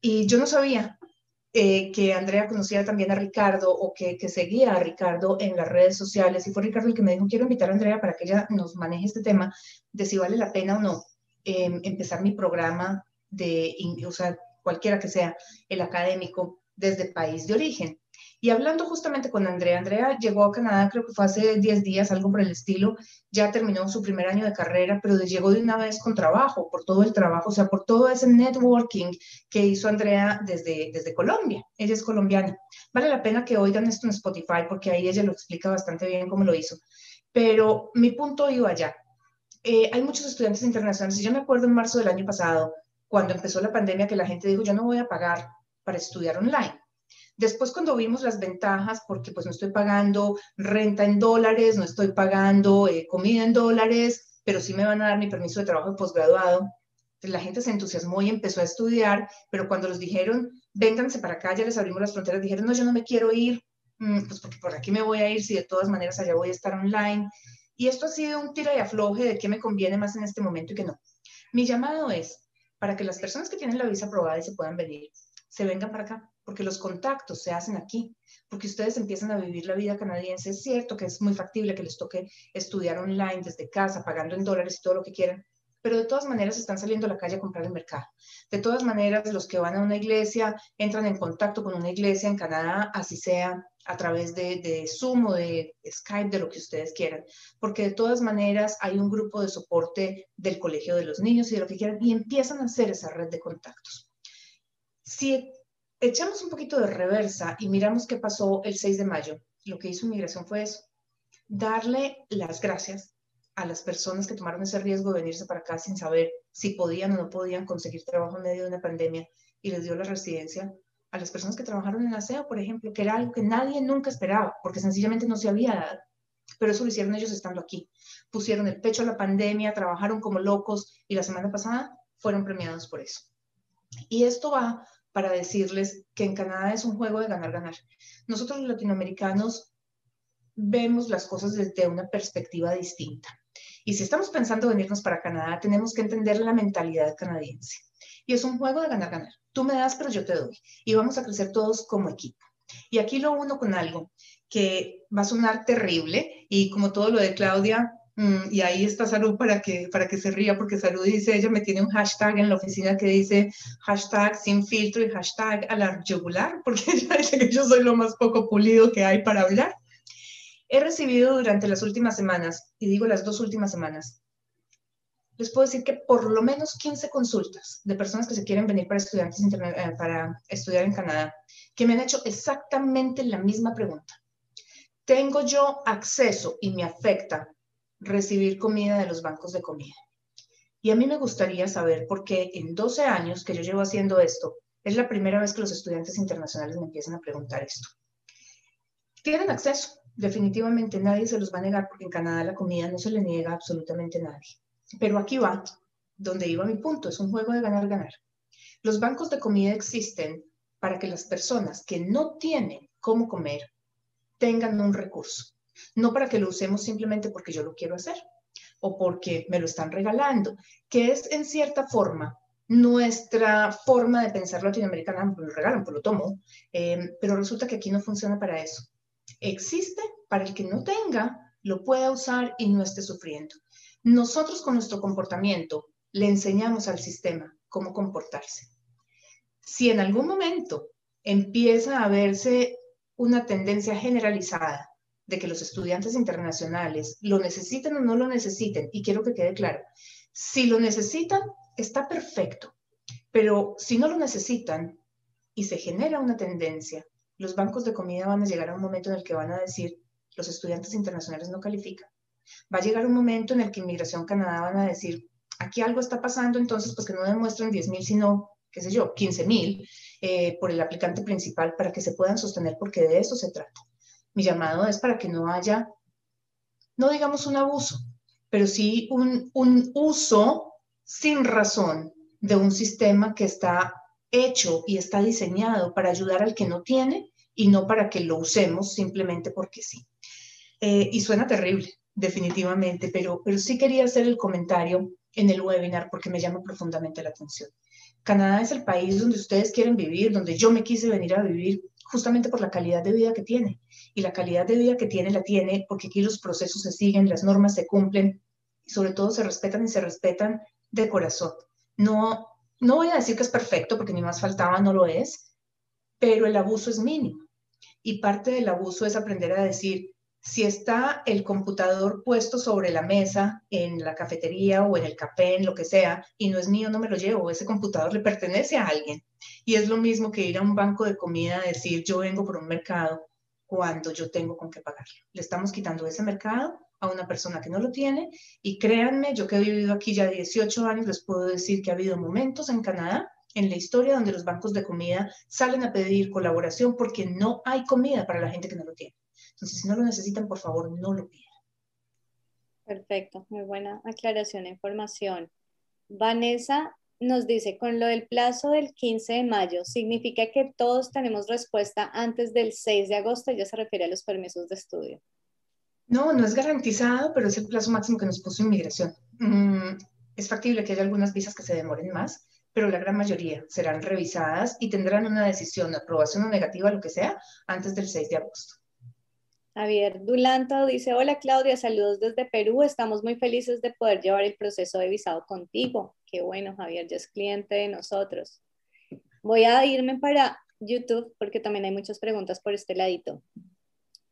Y yo no sabía, eh, que Andrea conocía también a Ricardo o que, seguía a Ricardo en las redes sociales y fue Ricardo el que me dijo, quiero invitar a Andrea para que ella nos maneje este tema de si vale la pena o no em, empezar mi programa de, o sea, cualquiera que sea el académico desde país de origen. Y hablando justamente con Andrea, Andrea llegó a Canadá, creo que fue hace 10 días, algo por el estilo, ya terminó su primer año de carrera, pero llegó de una vez con trabajo, por todo el trabajo, o sea, por todo ese networking que hizo Andrea desde, desde Colombia. Ella es colombiana. Vale la pena que oigan esto en Spotify porque ahí ella lo explica bastante bien cómo lo hizo. Pero mi punto iba allá. Eh, hay muchos estudiantes internacionales yo me acuerdo en marzo del año pasado, cuando empezó la pandemia, que la gente dijo, yo no voy a pagar para estudiar online Después cuando vimos las ventajas, porque pues no estoy pagando renta en dólares, no estoy pagando eh, comida en dólares, pero sí me van a dar mi permiso de trabajo de posgraduado, pues, la gente se entusiasmó y empezó a estudiar, pero cuando los dijeron, vénganse para acá, ya les abrimos las fronteras, dijeron, no, yo no me quiero ir, mm, pues porque por aquí me voy a ir, si de todas maneras allá voy a estar online. Y esto ha sido un tira y afloje de qué me conviene más en este momento y qué no. Mi llamado es para que las personas que tienen la visa aprobada y se puedan venir, se vengan para acá, porque los contactos se hacen aquí, porque ustedes empiezan a vivir la vida canadiense. Es cierto que es muy factible que les toque estudiar online desde casa, pagando en dólares y todo lo que quieran, pero de todas maneras están saliendo a la calle a comprar el mercado. De todas maneras, los que van a una iglesia entran en contacto con una iglesia en Canadá, así sea a través de, de, Zoom o de Skype, de lo que ustedes quieran, porque de todas maneras hay un grupo de soporte del colegio de los niños y de lo que quieran, y empiezan a hacer esa red de contactos. Si echamos un poquito de reversa y miramos qué pasó el 6 de mayo, lo que hizo Migración fue eso. darle las gracias a las personas que tomaron ese riesgo de venirse para acá sin saber si podían o no podían conseguir trabajo en medio de una pandemia y les dio la residencia a las personas que trabajaron en aseo, por ejemplo, que era algo que nadie nunca esperaba, porque sencillamente no se había dado. Pero eso lo hicieron ellos estando aquí. Pusieron el pecho a la pandemia, trabajaron como locos y la semana pasada fueron premiados por eso. Y esto va para decirles que en Canadá es un juego de ganar-ganar. Nosotros los latinoamericanos vemos las cosas desde una perspectiva distinta. Y si estamos pensando venirnos para Canadá, tenemos que entender la mentalidad canadiense. Y es un juego de ganar-ganar. Tú me das, pero yo te doy. Y vamos a crecer todos como equipo. Y aquí lo uno con algo que va a sonar terrible y como todo lo de Claudia, y ahí está Salud para que, para que se ría, porque Salud dice, ella me tiene un hashtag en la oficina que dice hashtag sin filtro y hashtag a la yugular, porque ella dice que yo soy lo más poco pulido que hay para hablar. He recibido durante las últimas semanas, y digo las dos últimas semanas, les puedo decir que por lo menos 15 consultas de personas que se quieren venir para, estudiantes eh, para estudiar en Canadá, que me han hecho exactamente la misma pregunta. ¿Tengo yo acceso y me afecta recibir comida de los bancos de comida? Y a mí me gustaría saber por qué en 12 años que yo llevo haciendo esto, es la primera vez que los estudiantes internacionales me empiezan a preguntar esto. ¿Tienen acceso? Definitivamente nadie se los va a negar porque en Canadá la comida no se le niega a absolutamente nadie. Pero aquí va, donde iba mi punto, es un juego de ganar-ganar. Los bancos de comida existen para que las personas que no tienen cómo comer tengan un recurso, no para que lo usemos simplemente porque yo lo quiero hacer o porque me lo están regalando, que es en cierta forma nuestra forma de pensar latinoamericana, pues lo regalan, pues lo tomo, eh, pero resulta que aquí no funciona para eso existe para el que no tenga, lo pueda usar y no esté sufriendo. Nosotros con nuestro comportamiento le enseñamos al sistema cómo comportarse. Si en algún momento empieza a verse una tendencia generalizada de que los estudiantes internacionales lo necesiten o no lo necesiten, y quiero que quede claro, si lo necesitan, está perfecto, pero si no lo necesitan y se genera una tendencia los bancos de comida van a llegar a un momento en el que van a decir, los estudiantes internacionales no califican. Va a llegar un momento en el que Inmigración Canadá van a decir, aquí algo está pasando, entonces pues que no demuestren 10 mil, sino, qué sé yo, 15 mil eh, por el aplicante principal para que se puedan sostener, porque de eso se trata. Mi llamado es para que no haya, no digamos un abuso, pero sí un, un uso sin razón de un sistema que está hecho y está diseñado para ayudar al que no tiene y no para que lo usemos simplemente porque sí. Eh, y suena terrible, definitivamente, pero, pero sí quería hacer el comentario en el webinar porque me llama profundamente la atención. Canadá es el país donde ustedes quieren vivir, donde yo me quise venir a vivir justamente por la calidad de vida que tiene. Y la calidad de vida que tiene la tiene porque aquí los procesos se siguen, las normas se cumplen y sobre todo se respetan y se respetan de corazón. No, no voy a decir que es perfecto, porque ni más faltaba, no lo es, pero el abuso es mínimo. Y parte del abuso es aprender a decir, si está el computador puesto sobre la mesa en la cafetería o en el café, en lo que sea, y no es mío, no me lo llevo, ese computador le pertenece a alguien. Y es lo mismo que ir a un banco de comida a decir, yo vengo por un mercado cuando yo tengo con qué pagarlo. Le estamos quitando ese mercado a una persona que no lo tiene. Y créanme, yo que he vivido aquí ya 18 años, les puedo decir que ha habido momentos en Canadá en la historia donde los bancos de comida salen a pedir colaboración porque no hay comida para la gente que no lo tiene. Entonces, si no lo necesitan, por favor, no lo pidan. Perfecto, muy buena aclaración e información. Vanessa nos dice, con lo del plazo del 15 de mayo, ¿significa que todos tenemos respuesta antes del 6 de agosto? Ya se refiere a los permisos de estudio. No, no es garantizado, pero es el plazo máximo que nos puso inmigración. Mm, es factible que haya algunas visas que se demoren más, pero la gran mayoría serán revisadas y tendrán una decisión, aprobación o negativa, lo que sea, antes del 6 de agosto. Javier Dulanto dice, hola Claudia, saludos desde Perú, estamos muy felices de poder llevar el proceso de visado contigo. Qué bueno, Javier, ya es cliente de nosotros. Voy a irme para YouTube porque también hay muchas preguntas por este ladito.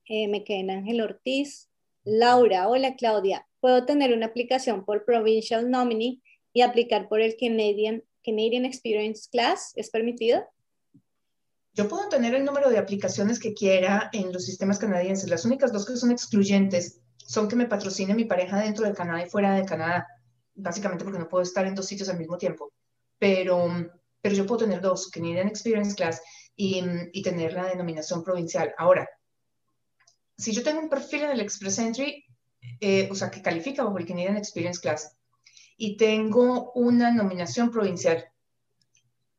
Eh, me quedé en Ángel Ortiz. Laura, hola Claudia, ¿puedo tener una aplicación por Provincial Nominee y aplicar por el Canadian, Canadian Experience Class? ¿Es permitido? Yo puedo tener el número de aplicaciones que quiera en los sistemas canadienses. Las únicas dos que son excluyentes son que me patrocine mi pareja dentro de Canadá y fuera de Canadá, básicamente porque no puedo estar en dos sitios al mismo tiempo. Pero, pero yo puedo tener dos, Canadian Experience Class y, y tener la denominación provincial. Ahora, si yo tengo un perfil en el Express Entry, eh, o sea, que califica bajo el Canadian Experience Class, y tengo una nominación provincial,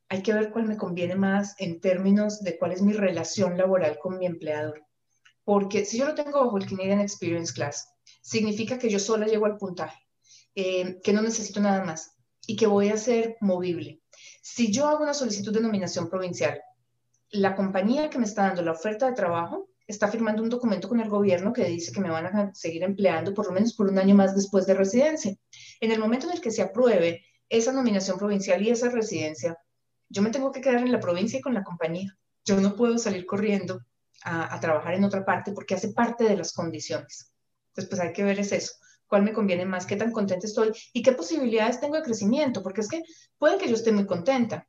hay que ver cuál me conviene más en términos de cuál es mi relación laboral con mi empleador. Porque si yo lo tengo bajo el Canadian Experience Class, significa que yo sola llego al puntaje, eh, que no necesito nada más y que voy a ser movible. Si yo hago una solicitud de nominación provincial, la compañía que me está dando la oferta de trabajo está firmando un documento con el gobierno que dice que me van a seguir empleando por lo menos por un año más después de residencia. En el momento en el que se apruebe esa nominación provincial y esa residencia, yo me tengo que quedar en la provincia y con la compañía. Yo no puedo salir corriendo a, trabajar en otra parte porque hace parte de las condiciones. Entonces, pues hay que ver es eso. ¿Cuál me conviene más? ¿Qué tan contenta estoy? ¿Y qué posibilidades tengo de crecimiento? Porque es que puede que yo esté muy contenta,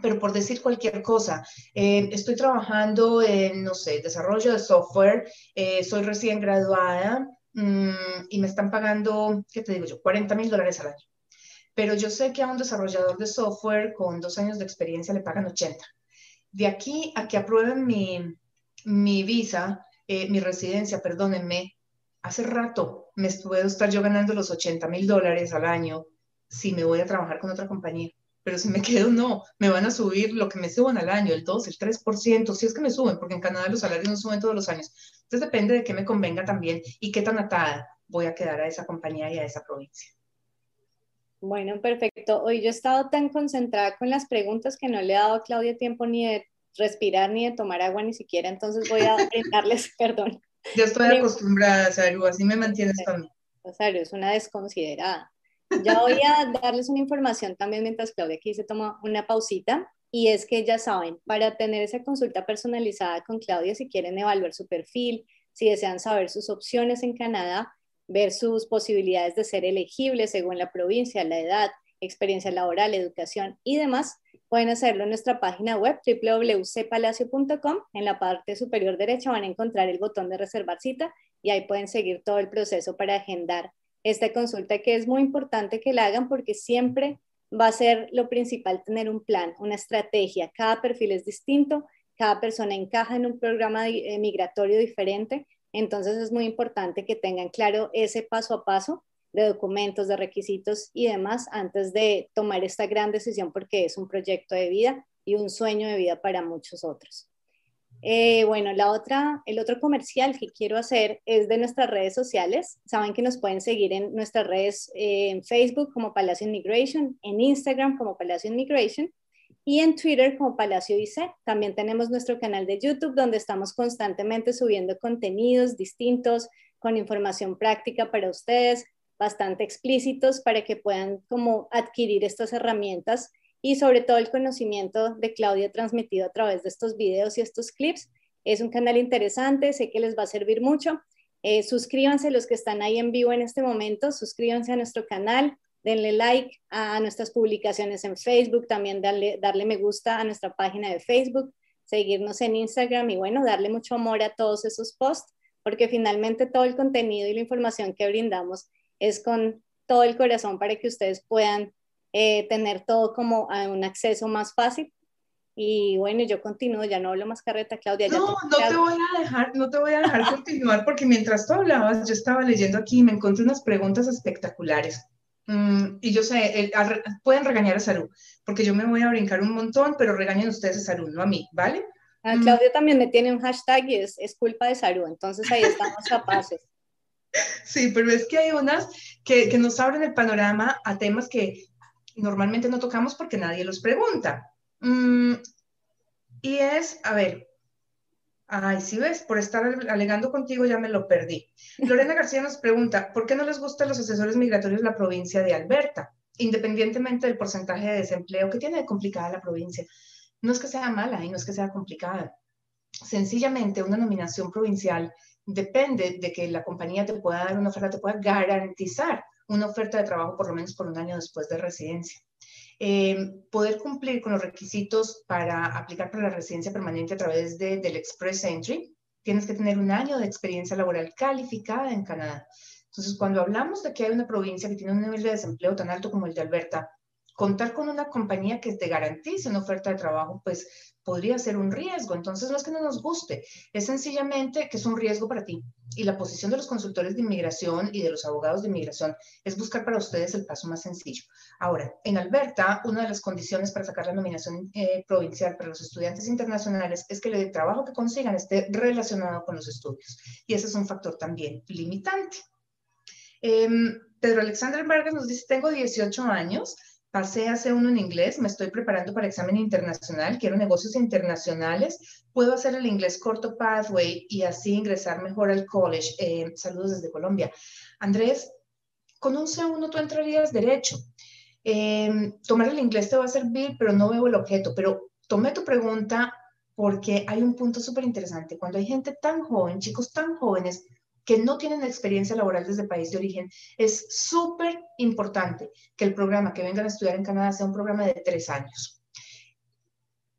pero por decir cualquier cosa, eh, estoy trabajando en, no sé, desarrollo de software, eh, soy recién graduada mm, y me están pagando, ¿qué te digo yo? 40 mil dólares al año. Pero yo sé que a un desarrollador de software con dos años de experiencia le pagan 80. De aquí a que aprueben mi, mi visa, eh, mi residencia, perdónenme, hace rato me puedo estar yo ganando los 80 mil dólares al año si me voy a trabajar con otra compañía pero si me quedo, no, me van a subir lo que me suban al año, el 2, el 3%, si es que me suben, porque en Canadá los salarios no suben todos los años. Entonces depende de qué me convenga también y qué tan atada voy a quedar a esa compañía y a esa provincia. Bueno, perfecto. Hoy yo he estado tan concentrada con las preguntas que no le he dado a Claudia tiempo ni de respirar ni de tomar agua ni siquiera, entonces voy a brindarles perdón. Yo estoy acostumbrada, Saru, así me mantienes también. Saru, es una desconsiderada. Ya voy a darles una información también mientras Claudia aquí se toma una pausita. Y es que ya saben, para tener esa consulta personalizada con Claudia, si quieren evaluar su perfil, si desean saber sus opciones en Canadá, ver sus posibilidades de ser elegibles según la provincia, la edad, experiencia laboral, educación y demás, pueden hacerlo en nuestra página web www.cpalacio.com. En la parte superior derecha van a encontrar el botón de reservar cita y ahí pueden seguir todo el proceso para agendar esta consulta que es muy importante que la hagan porque siempre va a ser lo principal tener un plan, una estrategia. Cada perfil es distinto, cada persona encaja en un programa eh, migratorio diferente, entonces es muy importante que tengan claro ese paso a paso de documentos, de requisitos y demás antes de tomar esta gran decisión porque es un proyecto de vida y un sueño de vida para muchos otros. Eh, bueno, la otra, el otro comercial que quiero hacer es de nuestras redes sociales. Saben que nos pueden seguir en nuestras redes eh, en Facebook como Palacio Immigration, en Instagram como Palacio Immigration y en Twitter como Palacio IC. También tenemos nuestro canal de YouTube donde estamos constantemente subiendo contenidos distintos con información práctica para ustedes, bastante explícitos para que puedan como adquirir estas herramientas y sobre todo el conocimiento de Claudia transmitido a través de estos videos y estos clips. Es un canal interesante, sé que les va a servir mucho. Eh, suscríbanse los que están ahí en vivo en este momento, suscríbanse a nuestro canal, denle like a nuestras publicaciones en Facebook, también darle, darle me gusta a nuestra página de Facebook, seguirnos en Instagram y bueno, darle mucho amor a todos esos posts, porque finalmente todo el contenido y la información que brindamos es con todo el corazón para que ustedes puedan eh, tener todo como a un acceso más fácil. Y bueno, yo continúo, ya no hablo más carreta, Claudia. No, no te voy a dejar, no te voy a dejar continuar porque mientras tú hablabas, yo estaba leyendo aquí y me encontré unas preguntas espectaculares. Mm, y yo sé, pueden regañar a Salud, porque yo me voy a brincar un montón, pero regañen ustedes a Salud, no a mí, ¿vale? A mm. Claudia también me tiene un hashtag y es, es culpa de Salud, entonces ahí estamos capaces. Sí, pero es que hay unas que, que nos abren el panorama a temas que normalmente no tocamos porque nadie los pregunta. Mm, y es, a ver, ay, si ves, por estar alegando contigo ya me lo perdí. Lorena García nos pregunta, ¿por qué no les gustan los asesores migratorios la provincia de Alberta, independientemente del porcentaje de desempleo que tiene de complicada la provincia? No es que sea mala y no es que sea complicada. Sencillamente, una nominación provincial depende de que la compañía te pueda dar una oferta, te pueda garantizar una oferta de trabajo por lo menos por un año después de residencia. Eh, poder cumplir con los requisitos para aplicar para la residencia permanente a través de, del Express Entry, tienes que tener un año de experiencia laboral calificada en Canadá. Entonces, cuando hablamos de que hay una provincia que tiene un nivel de desempleo tan alto como el de Alberta, contar con una compañía que te garantice una oferta de trabajo, pues podría ser un riesgo. Entonces, no es que no nos guste, es sencillamente que es un riesgo para ti. Y la posición de los consultores de inmigración y de los abogados de inmigración es buscar para ustedes el paso más sencillo. Ahora, en Alberta, una de las condiciones para sacar la nominación eh, provincial para los estudiantes internacionales es que el trabajo que consigan esté relacionado con los estudios. Y ese es un factor también limitante. Em, Pedro Alexander Vargas nos dice, tengo 18 años, pasé a hacer uno en inglés, me estoy preparando para examen internacional, quiero negocios internacionales, puedo hacer el inglés corto pathway y así ingresar mejor al college. Eh, saludos desde Colombia. Andrés, con un C1 tú entrarías derecho. Em, tomar el inglés te va a servir, pero no veo el objeto. Pero tomé tu pregunta porque hay un punto súper interesante. Cuando hay gente tan joven, chicos tan jóvenes, que no tienen experiencia laboral desde el país de origen, es súper importante que el programa que vengan a estudiar en Canadá sea un programa de tres años.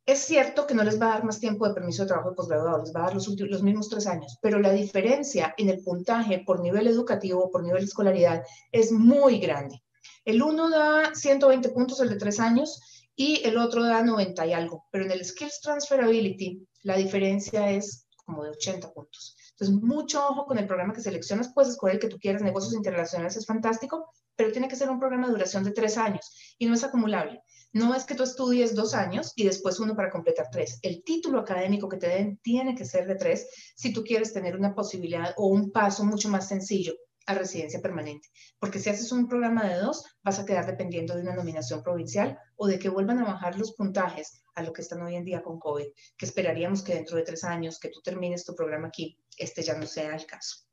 Es cierto que no les va a dar más tiempo de permiso de trabajo de posgraduado, les va a dar los, últimos, los mismos tres años, pero la diferencia en el puntaje por nivel educativo o por nivel de escolaridad es muy grande. El uno da 120 puntos, el de tres años, y el otro da 90 y algo, pero en el Skills Transferability la diferencia es como de 80 puntos. Entonces, mucho ojo con el programa que seleccionas, puedes escoger el que tú quieras, negocios internacionales es fantástico, pero tiene que ser un programa de duración de tres años y no es acumulable. No es que tú estudies dos años y después uno para completar tres. El título académico que te den tiene que ser de tres si tú quieres tener una posibilidad o un paso mucho más sencillo a residencia permanente. Porque si haces un programa de dos, vas a quedar dependiendo de una nominación provincial o de que vuelvan a bajar los puntajes a lo que están hoy en día con COVID, que esperaríamos que dentro de tres años que tú termines tu programa aquí, este ya no sea el caso.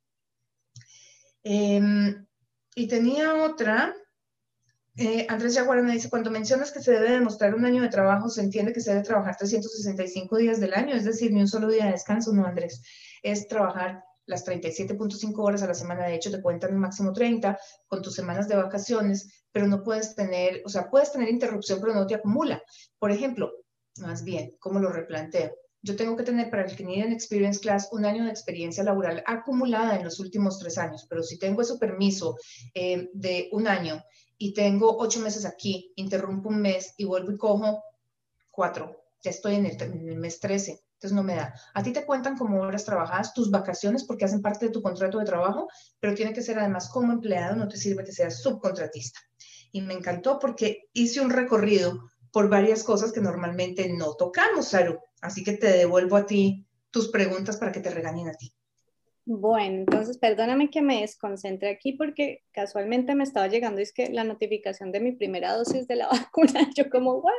Em, y tenía otra, eh, Andrés Yaguarana dice, cuando mencionas que se debe demostrar un año de trabajo, se entiende que se debe trabajar 365 días del año, es decir, ni un solo día de descanso, no, Andrés, es trabajar las 37.5 horas a la semana, de hecho te cuentan un máximo 30 con tus semanas de vacaciones, pero no puedes tener, o sea, puedes tener interrupción, pero no te acumula. Por ejemplo, más bien, ¿cómo lo replanteo? Yo tengo que tener para el Canadian Experience Class un año de experiencia laboral acumulada en los últimos tres años, pero si tengo ese permiso eh, de un año y tengo ocho meses aquí, interrumpo un mes y vuelvo y cojo cuatro, ya estoy en el, en el mes 13 entonces no me da. A ti te cuentan como horas trabajadas, tus vacaciones, porque hacen parte de tu contrato de trabajo, pero tiene que ser además como empleado, no te sirve que seas subcontratista. Y me encantó porque hice un recorrido por varias cosas que normalmente no tocamos, Saru. Así que te devuelvo a ti tus preguntas para que te regañen a ti. Bueno, entonces perdóname que me desconcentre aquí porque casualmente me estaba llegando es que la notificación de mi primera dosis de la vacuna, yo como, ¿what?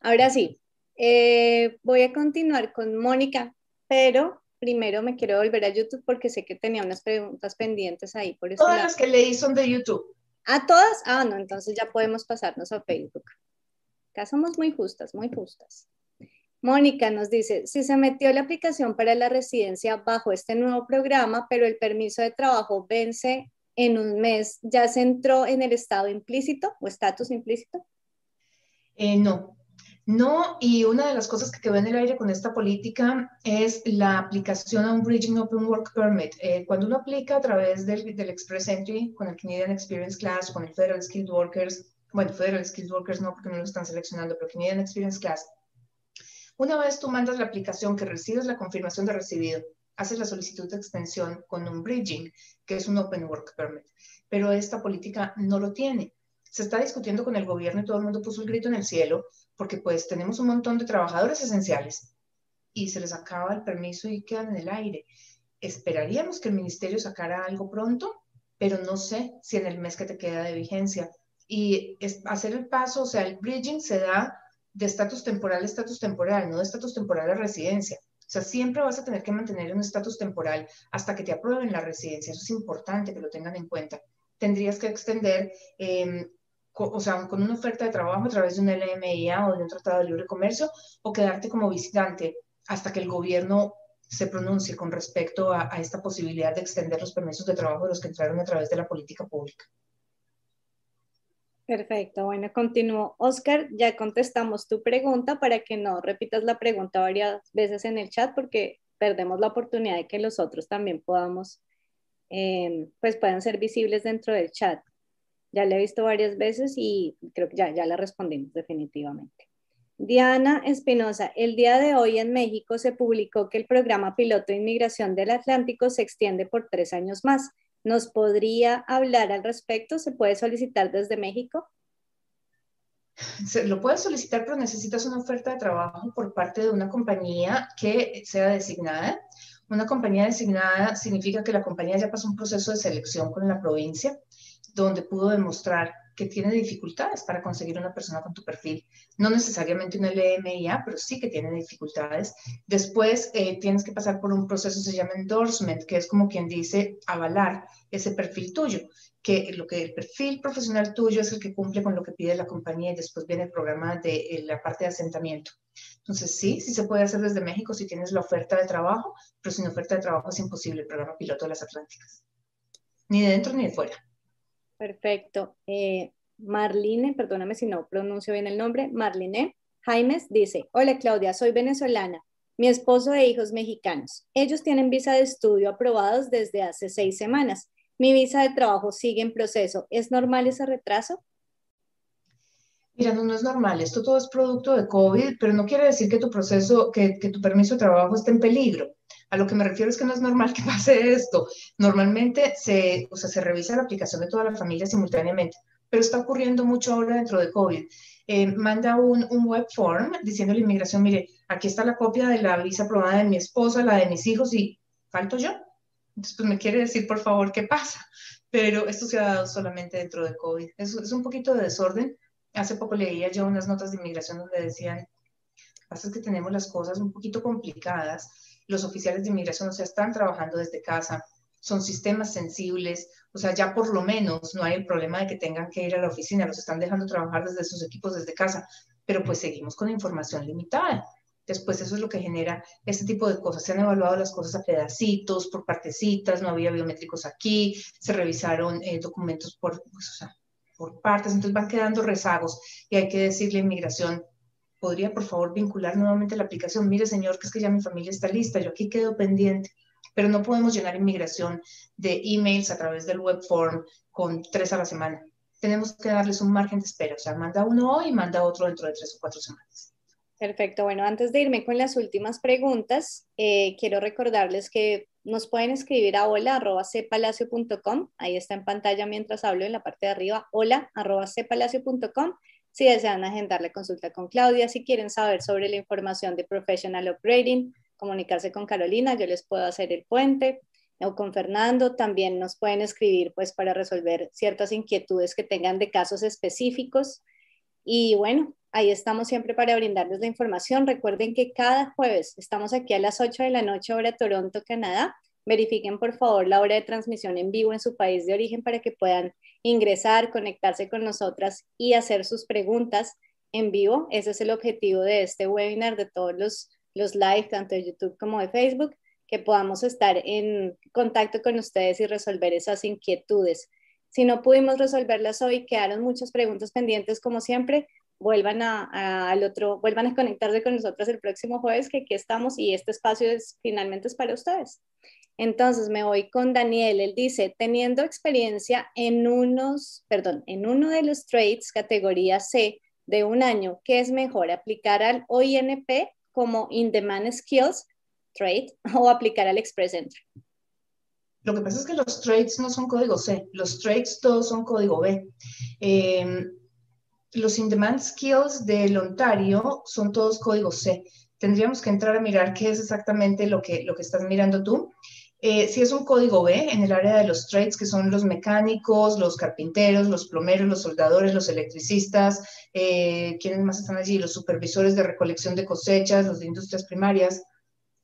Ahora sí, eh, voy a continuar con Mónica, pero primero me quiero volver a YouTube porque sé que tenía unas preguntas pendientes ahí. Por eso todas las que leí son de YouTube. ¿A todas? Ah, no, entonces ya podemos pasarnos a Facebook. Acá somos muy justas, muy justas. Mónica nos dice, si se metió la aplicación para la residencia bajo este nuevo programa, pero el permiso de trabajo vence en un mes, ¿ya se entró en el estado implícito o estatus implícito? Eh, no, no, y una de las cosas que quedó en el aire con esta política es la aplicación a un Bridging Open Work Permit. Eh, cuando uno aplica a través del, del, Express Entry con el Canadian Experience Class, con el Federal Skilled Workers, bueno, Federal Skilled Workers no porque no lo están seleccionando, pero Canadian Experience Class, una vez tú mandas la aplicación que recibes la confirmación de recibido, haces la solicitud de extensión con un Bridging, que es un Open Work Permit, pero esta política no lo tiene se está discutiendo con el gobierno y todo el mundo puso el grito en el cielo, porque pues tenemos un montón de trabajadores esenciales y se les acaba el permiso y quedan en el aire. Esperaríamos que el ministerio sacara algo pronto, pero no sé si en el mes que te queda de vigencia. Y hacer el paso, o sea, el bridging se da de estatus temporal a estatus temporal, no de estatus temporal a residencia. O sea, siempre vas a tener que mantener un estatus temporal hasta que te aprueben la residencia. Eso es importante que lo tengan en cuenta. Tendrías que extender eh, o sea, con una oferta de trabajo a través de un LMIA o de un tratado de libre comercio, o quedarte como visitante hasta que el gobierno se pronuncie con respecto a, esta posibilidad de extender los permisos de trabajo de los que entraron a través de la política pública. Perfecto, bueno, continúo. Oscar, ya contestamos tu pregunta para que no repitas la pregunta varias veces en el chat porque perdemos la oportunidad de que los otros también podamos, eh, pues puedan ser visibles dentro del chat. Ya le he visto varias veces y creo que ya, ya le respondimos definitivamente. Diana Espinosa, el día de hoy en México se publicó que el programa piloto de inmigración del Atlántico se extiende por tres años más. ¿Nos podría hablar al respecto? ¿Se puede solicitar desde México? Se lo puedes solicitar, pero necesitas una oferta de trabajo por parte de una compañía que sea designada. Una compañía designada significa que la compañía ya pasó un proceso de selección con la provincia donde pudo demostrar que tiene dificultades para conseguir una persona con tu perfil. No necesariamente un LMIA, pero sí que tiene dificultades. Después eh, tienes que pasar por un proceso que se llama endorsement, que es como quien dice avalar ese perfil tuyo, que lo que el perfil profesional tuyo es el que cumple con lo que pide la compañía y después viene el programa de eh, la parte de asentamiento. Entonces, sí, sí se puede hacer desde México si tienes la oferta de trabajo, pero sin oferta de trabajo es imposible el programa piloto de las Atlánticas. Ni de dentro ni de fuera. Perfecto. Eh, Marline, perdóname si no pronuncio bien el nombre, Marline Jaimes dice, hola Claudia, soy venezolana, mi esposo e hijos mexicanos. Ellos tienen visa de estudio aprobados desde hace seis semanas. Mi visa de trabajo sigue en proceso. ¿Es normal ese retraso? Mira, no, es normal. Esto todo es producto de COVID, pero no quiere decir que tu proceso, que tu permiso de trabajo esté en peligro. A lo que me refiero es que no es normal que pase esto. Normalmente se, o sea, se revisa la aplicación de toda la familia simultáneamente, pero está ocurriendo mucho ahora dentro de COVID. Eh, manda un, un, web form diciendo a la inmigración, mire, aquí está la copia de la visa aprobada de mi esposa, la de mis hijos y falto yo. Entonces, pues me quiere decir, por favor, qué pasa. Pero esto se ha dado solamente dentro de COVID. Es, es un poquito de desorden. Hace poco leía yo unas notas de inmigración donde decían, pasa es que tenemos las cosas un poquito complicadas los oficiales de inmigración, o sea, están trabajando desde casa, son sistemas sensibles, o sea, ya por lo menos no hay el problema de que tengan que ir a la oficina, los están dejando trabajar desde sus equipos desde casa, pero pues seguimos con información limitada. Después eso es lo que genera este tipo de cosas. Se han evaluado las cosas a pedacitos, por partecitas, no había biométricos aquí, se revisaron eh, documentos por, pues, o sea, por partes, entonces van quedando rezagos y hay que decirle a inmigración, podría por favor vincular nuevamente la aplicación. Mire, señor, que es que ya mi familia está lista, yo aquí quedo pendiente, pero no podemos llenar inmigración de emails a través del web form con tres a la semana. Tenemos que darles un margen de espera, o sea, manda uno hoy y manda otro dentro de tres o cuatro semanas. Perfecto. Bueno, antes de irme con las últimas preguntas, eh, quiero recordarles que nos pueden escribir a hola.cpalacio.com. Ahí está en pantalla mientras hablo en la parte de arriba, hola.cpalacio.com si desean agendar la consulta con Claudia, si quieren saber sobre la información de Professional Upgrading, comunicarse con Carolina, yo les puedo hacer el puente, o con Fernando, también nos pueden escribir pues para resolver ciertas inquietudes que tengan de casos específicos. Y bueno, ahí estamos siempre para brindarles la información. Recuerden que cada jueves estamos aquí a las 8 de la noche, hora Toronto, Canadá. Verifiquen por favor la hora de transmisión en vivo en su país de origen para que puedan ingresar, conectarse con nosotras y hacer sus preguntas en vivo. Ese es el objetivo de este webinar, de todos los, los live, tanto de YouTube como de Facebook, que podamos estar en contacto con ustedes y resolver esas inquietudes. Si no pudimos resolverlas hoy, quedaron muchas preguntas pendientes, como siempre, vuelvan a, al otro, vuelvan a conectarse con nosotros el próximo jueves, que aquí estamos y este espacio es, finalmente es para ustedes. Entonces me voy con Daniel. Él dice, teniendo experiencia en unos, perdón, en uno de los trades categoría C de un año, ¿qué es mejor? ¿Aplicar al OINP como In Demand Skills Trade o aplicar al Express Entry? Lo que pasa es que los trades no son código C, los trades todos son código B. Em, los in-demand skills del Ontario son todos código C. Tendríamos que entrar a mirar qué es exactamente lo que, lo que estás mirando tú. Eh, si es un código B en el área de los trades, que son los mecánicos, los carpinteros, los plomeros, los soldadores, los electricistas, eh, ¿quiénes más están allí? Los supervisores de recolección de cosechas, los de industrias primarias.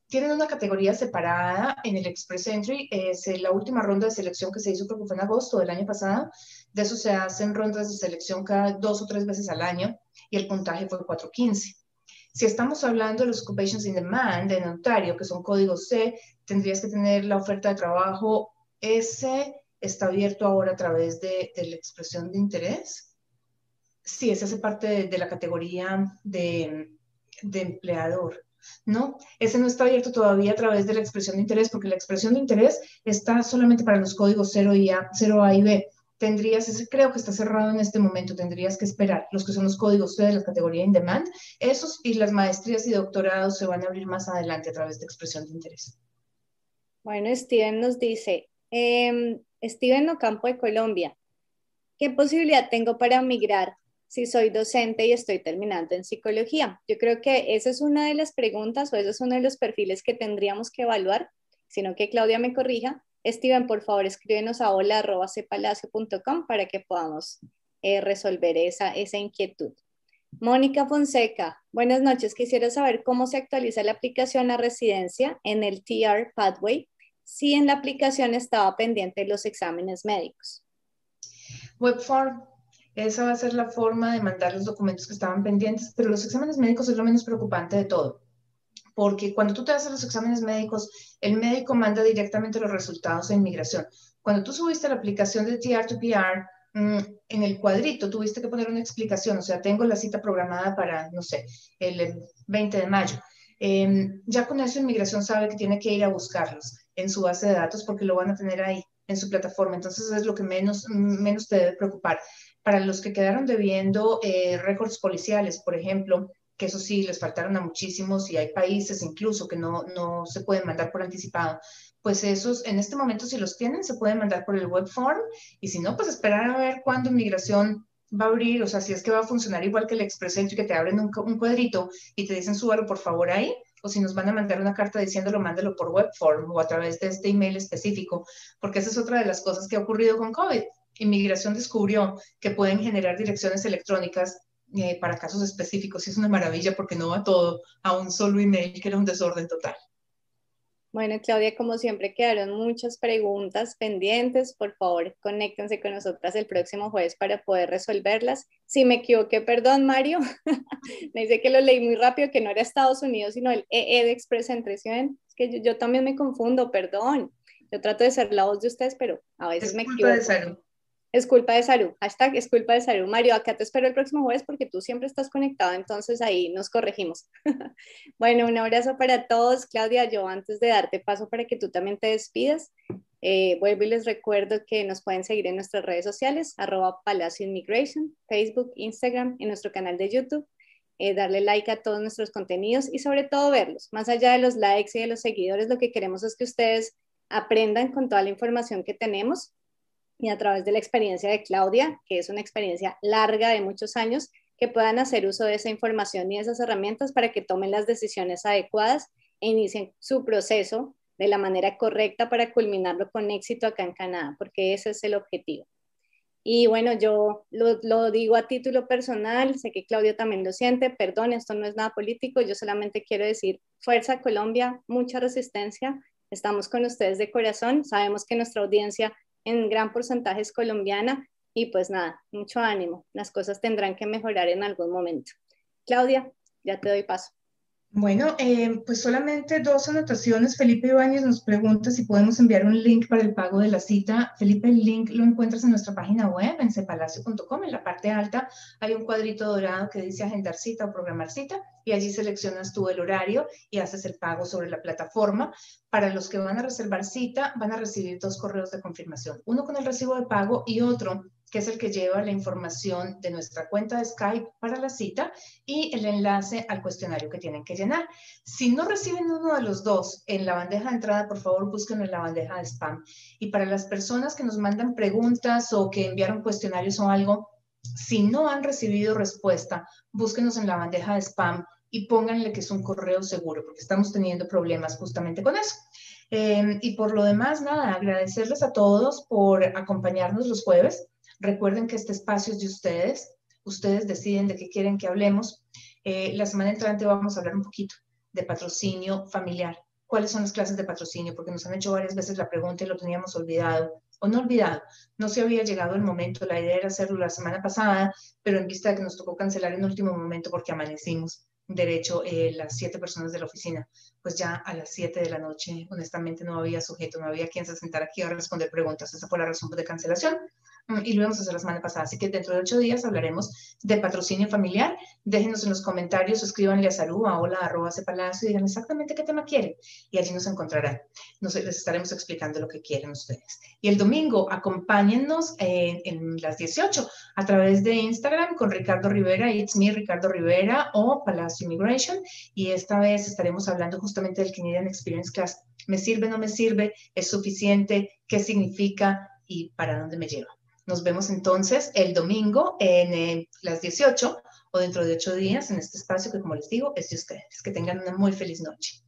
Tienen una categoría separada en el Express Entry. Es la última ronda de selección que se hizo, creo que fue en agosto del año pasado. De eso se hacen rondas de selección cada dos o tres veces al año y el puntaje fue 415. Si estamos hablando de los occupations in demand en Ontario, que son códigos C, tendrías que tener la oferta de trabajo. Ese está abierto ahora a través de, la expresión de interés. Sí, ese hace parte de, la categoría de, empleador. No, ese no está abierto todavía a través de la expresión de interés, porque la expresión de interés está solamente para los códigos 0, y A, 0 A y B. Tendrías, creo que está cerrado en este momento, tendrías que esperar los que son los códigos de la categoría in demand, esos y las maestrías y doctorados se van a abrir más adelante a través de expresión de interés. Bueno, Steven nos dice, eh, Steven Ocampo de Colombia, ¿qué posibilidad tengo para migrar si soy docente y estoy terminando en psicología? Yo creo que esa es una de las preguntas o ese es uno de los perfiles que tendríamos que evaluar, sino que Claudia me corrija. Steven, por favor, escríbenos a hola.cepalacio.com para que podamos eh, resolver esa, esa inquietud. Mónica Fonseca, buenas noches. Quisiera saber cómo se actualiza la aplicación a residencia en el TR Pathway si en la aplicación estaba pendiente los exámenes médicos. Webform esa va a ser la forma de mandar los documentos que estaban pendientes, pero los exámenes médicos es lo menos preocupante de todo, porque cuando tú te haces los exámenes médicos, el médico manda directamente los resultados de inmigración. Cuando tú subiste la aplicación de TR2PR, mm, en el cuadrito tuviste que poner una explicación, o sea, tengo la cita programada para, no sé, el 20 de mayo. Em, ya con eso inmigración sabe que tiene que ir a buscarlos en su base de datos porque lo van a tener ahí en su plataforma. Entonces es lo que menos, menos te debe preocupar para los que quedaron debiendo eh, récords policiales, por ejemplo, que eso sí, les faltaron a muchísimos y hay países incluso que no, no se pueden mandar por anticipado, pues esos en este momento si los tienen se pueden mandar por el web form y si no, pues esperar a ver cuándo inmigración va a abrir, o sea, si es que va a funcionar igual que el Express Entry, que te abren un, un cuadrito y te dicen súbalo por favor ahí, o si nos van a mandar una carta diciéndolo, mándalo por web form o a través de este email específico, porque esa es otra de las cosas que ha ocurrido con COVID. Inmigración descubrió que pueden generar direcciones electrónicas eh, para casos específicos y es una maravilla porque no va todo a un solo email que era un desorden total. Bueno, Claudia, como siempre quedaron muchas preguntas pendientes. Por favor, conéctense con nosotras el próximo jueves para poder resolverlas. Si me equivoqué, perdón, Mario. me dice que lo leí muy rápido, que no era Estados Unidos, sino el EE de Express Entresión. Es que yo, también me confundo, perdón. Yo trato de ser la voz de ustedes, pero a veces me equivoco. De es culpa de Saru. Hashtag es culpa de Saru. Mario, acá te espero el próximo jueves porque tú siempre estás conectado, entonces ahí nos corregimos. bueno, un abrazo para todos. Claudia, yo antes de darte paso para que tú también te despidas, eh, vuelvo y les recuerdo que nos pueden seguir en nuestras redes sociales, arroba Palacio Facebook, Instagram, en nuestro canal de YouTube. Eh, darle like a todos nuestros contenidos y sobre todo verlos. Más allá de los likes y de los seguidores, lo que queremos es que ustedes aprendan con toda la información que tenemos y a través de la experiencia de Claudia, que es una experiencia larga de muchos años, que puedan hacer uso de esa información y esas herramientas para que tomen las decisiones adecuadas e inicien su proceso de la manera correcta para culminarlo con éxito acá en Canadá, porque ese es el objetivo. Y bueno, yo lo, lo, digo a título personal, sé que Claudia también lo siente, perdón, esto no es nada político, yo solamente quiero decir, fuerza Colombia, mucha resistencia, estamos con ustedes de corazón, sabemos que nuestra audiencia en gran porcentaje es colombiana y pues nada, mucho ánimo. Las cosas tendrán que mejorar en algún momento. Claudia, ya te doy paso. Bueno, eh, pues solamente dos anotaciones. Felipe Ibáñez nos pregunta si podemos enviar un link para el pago de la cita. Felipe, el link lo encuentras en nuestra página web, en cepalacio.com. En la parte alta hay un cuadrito dorado que dice agendar cita o programar cita y allí seleccionas tú el horario y haces el pago sobre la plataforma. Para los que van a reservar cita, van a recibir dos correos de confirmación, uno con el recibo de pago y otro que es el que lleva la información de nuestra cuenta de Skype para la cita y el enlace al cuestionario que tienen que llenar. Si no reciben uno de los dos en la bandeja de entrada, por favor búsquenlo en la bandeja de spam. Y para las personas que nos mandan preguntas o que enviaron cuestionarios o algo, si no han recibido respuesta, búsquenos en la bandeja de spam y pónganle que es un correo seguro, porque estamos teniendo problemas justamente con eso. Eh, y por lo demás, nada, agradecerles a todos por acompañarnos los jueves. Recuerden que este espacio es de ustedes. Ustedes deciden de qué quieren que hablemos. Eh, la semana entrante vamos a hablar un poquito de patrocinio familiar. ¿Cuáles son las clases de patrocinio? Porque nos han hecho varias veces la pregunta y lo teníamos olvidado. O no olvidado, no se había llegado el momento. La idea era hacerlo la semana pasada, pero en vista de que nos tocó cancelar en último momento porque amanecimos derecho eh, las siete personas de la oficina, pues ya a las siete de la noche, honestamente, no había sujeto, no había quien se sentara aquí a responder preguntas. Esa fue la razón de cancelación Mm, y lo íbamos a hacer la semana pasada. Así que dentro de ocho días hablaremos de patrocinio familiar. Déjenos en los comentarios, escríbanle a salud, a hola, arroba palacio y digan exactamente qué tema quieren. Y allí nos encontrarán. Nos, les estaremos explicando lo que quieren ustedes. Y el domingo, acompáñennos en, en las 18 a través de Instagram con Ricardo Rivera, It's Me, Ricardo Rivera o Palacio Immigration. Y esta vez estaremos hablando justamente del Canadian Experience Class. ¿Me sirve, no me sirve? ¿Es suficiente? ¿Qué significa? ¿Y para dónde me lleva? Nos vemos entonces el domingo en las 18 o dentro de ocho días en este espacio que, como les digo, es de ustedes. Que tengan una muy feliz noche.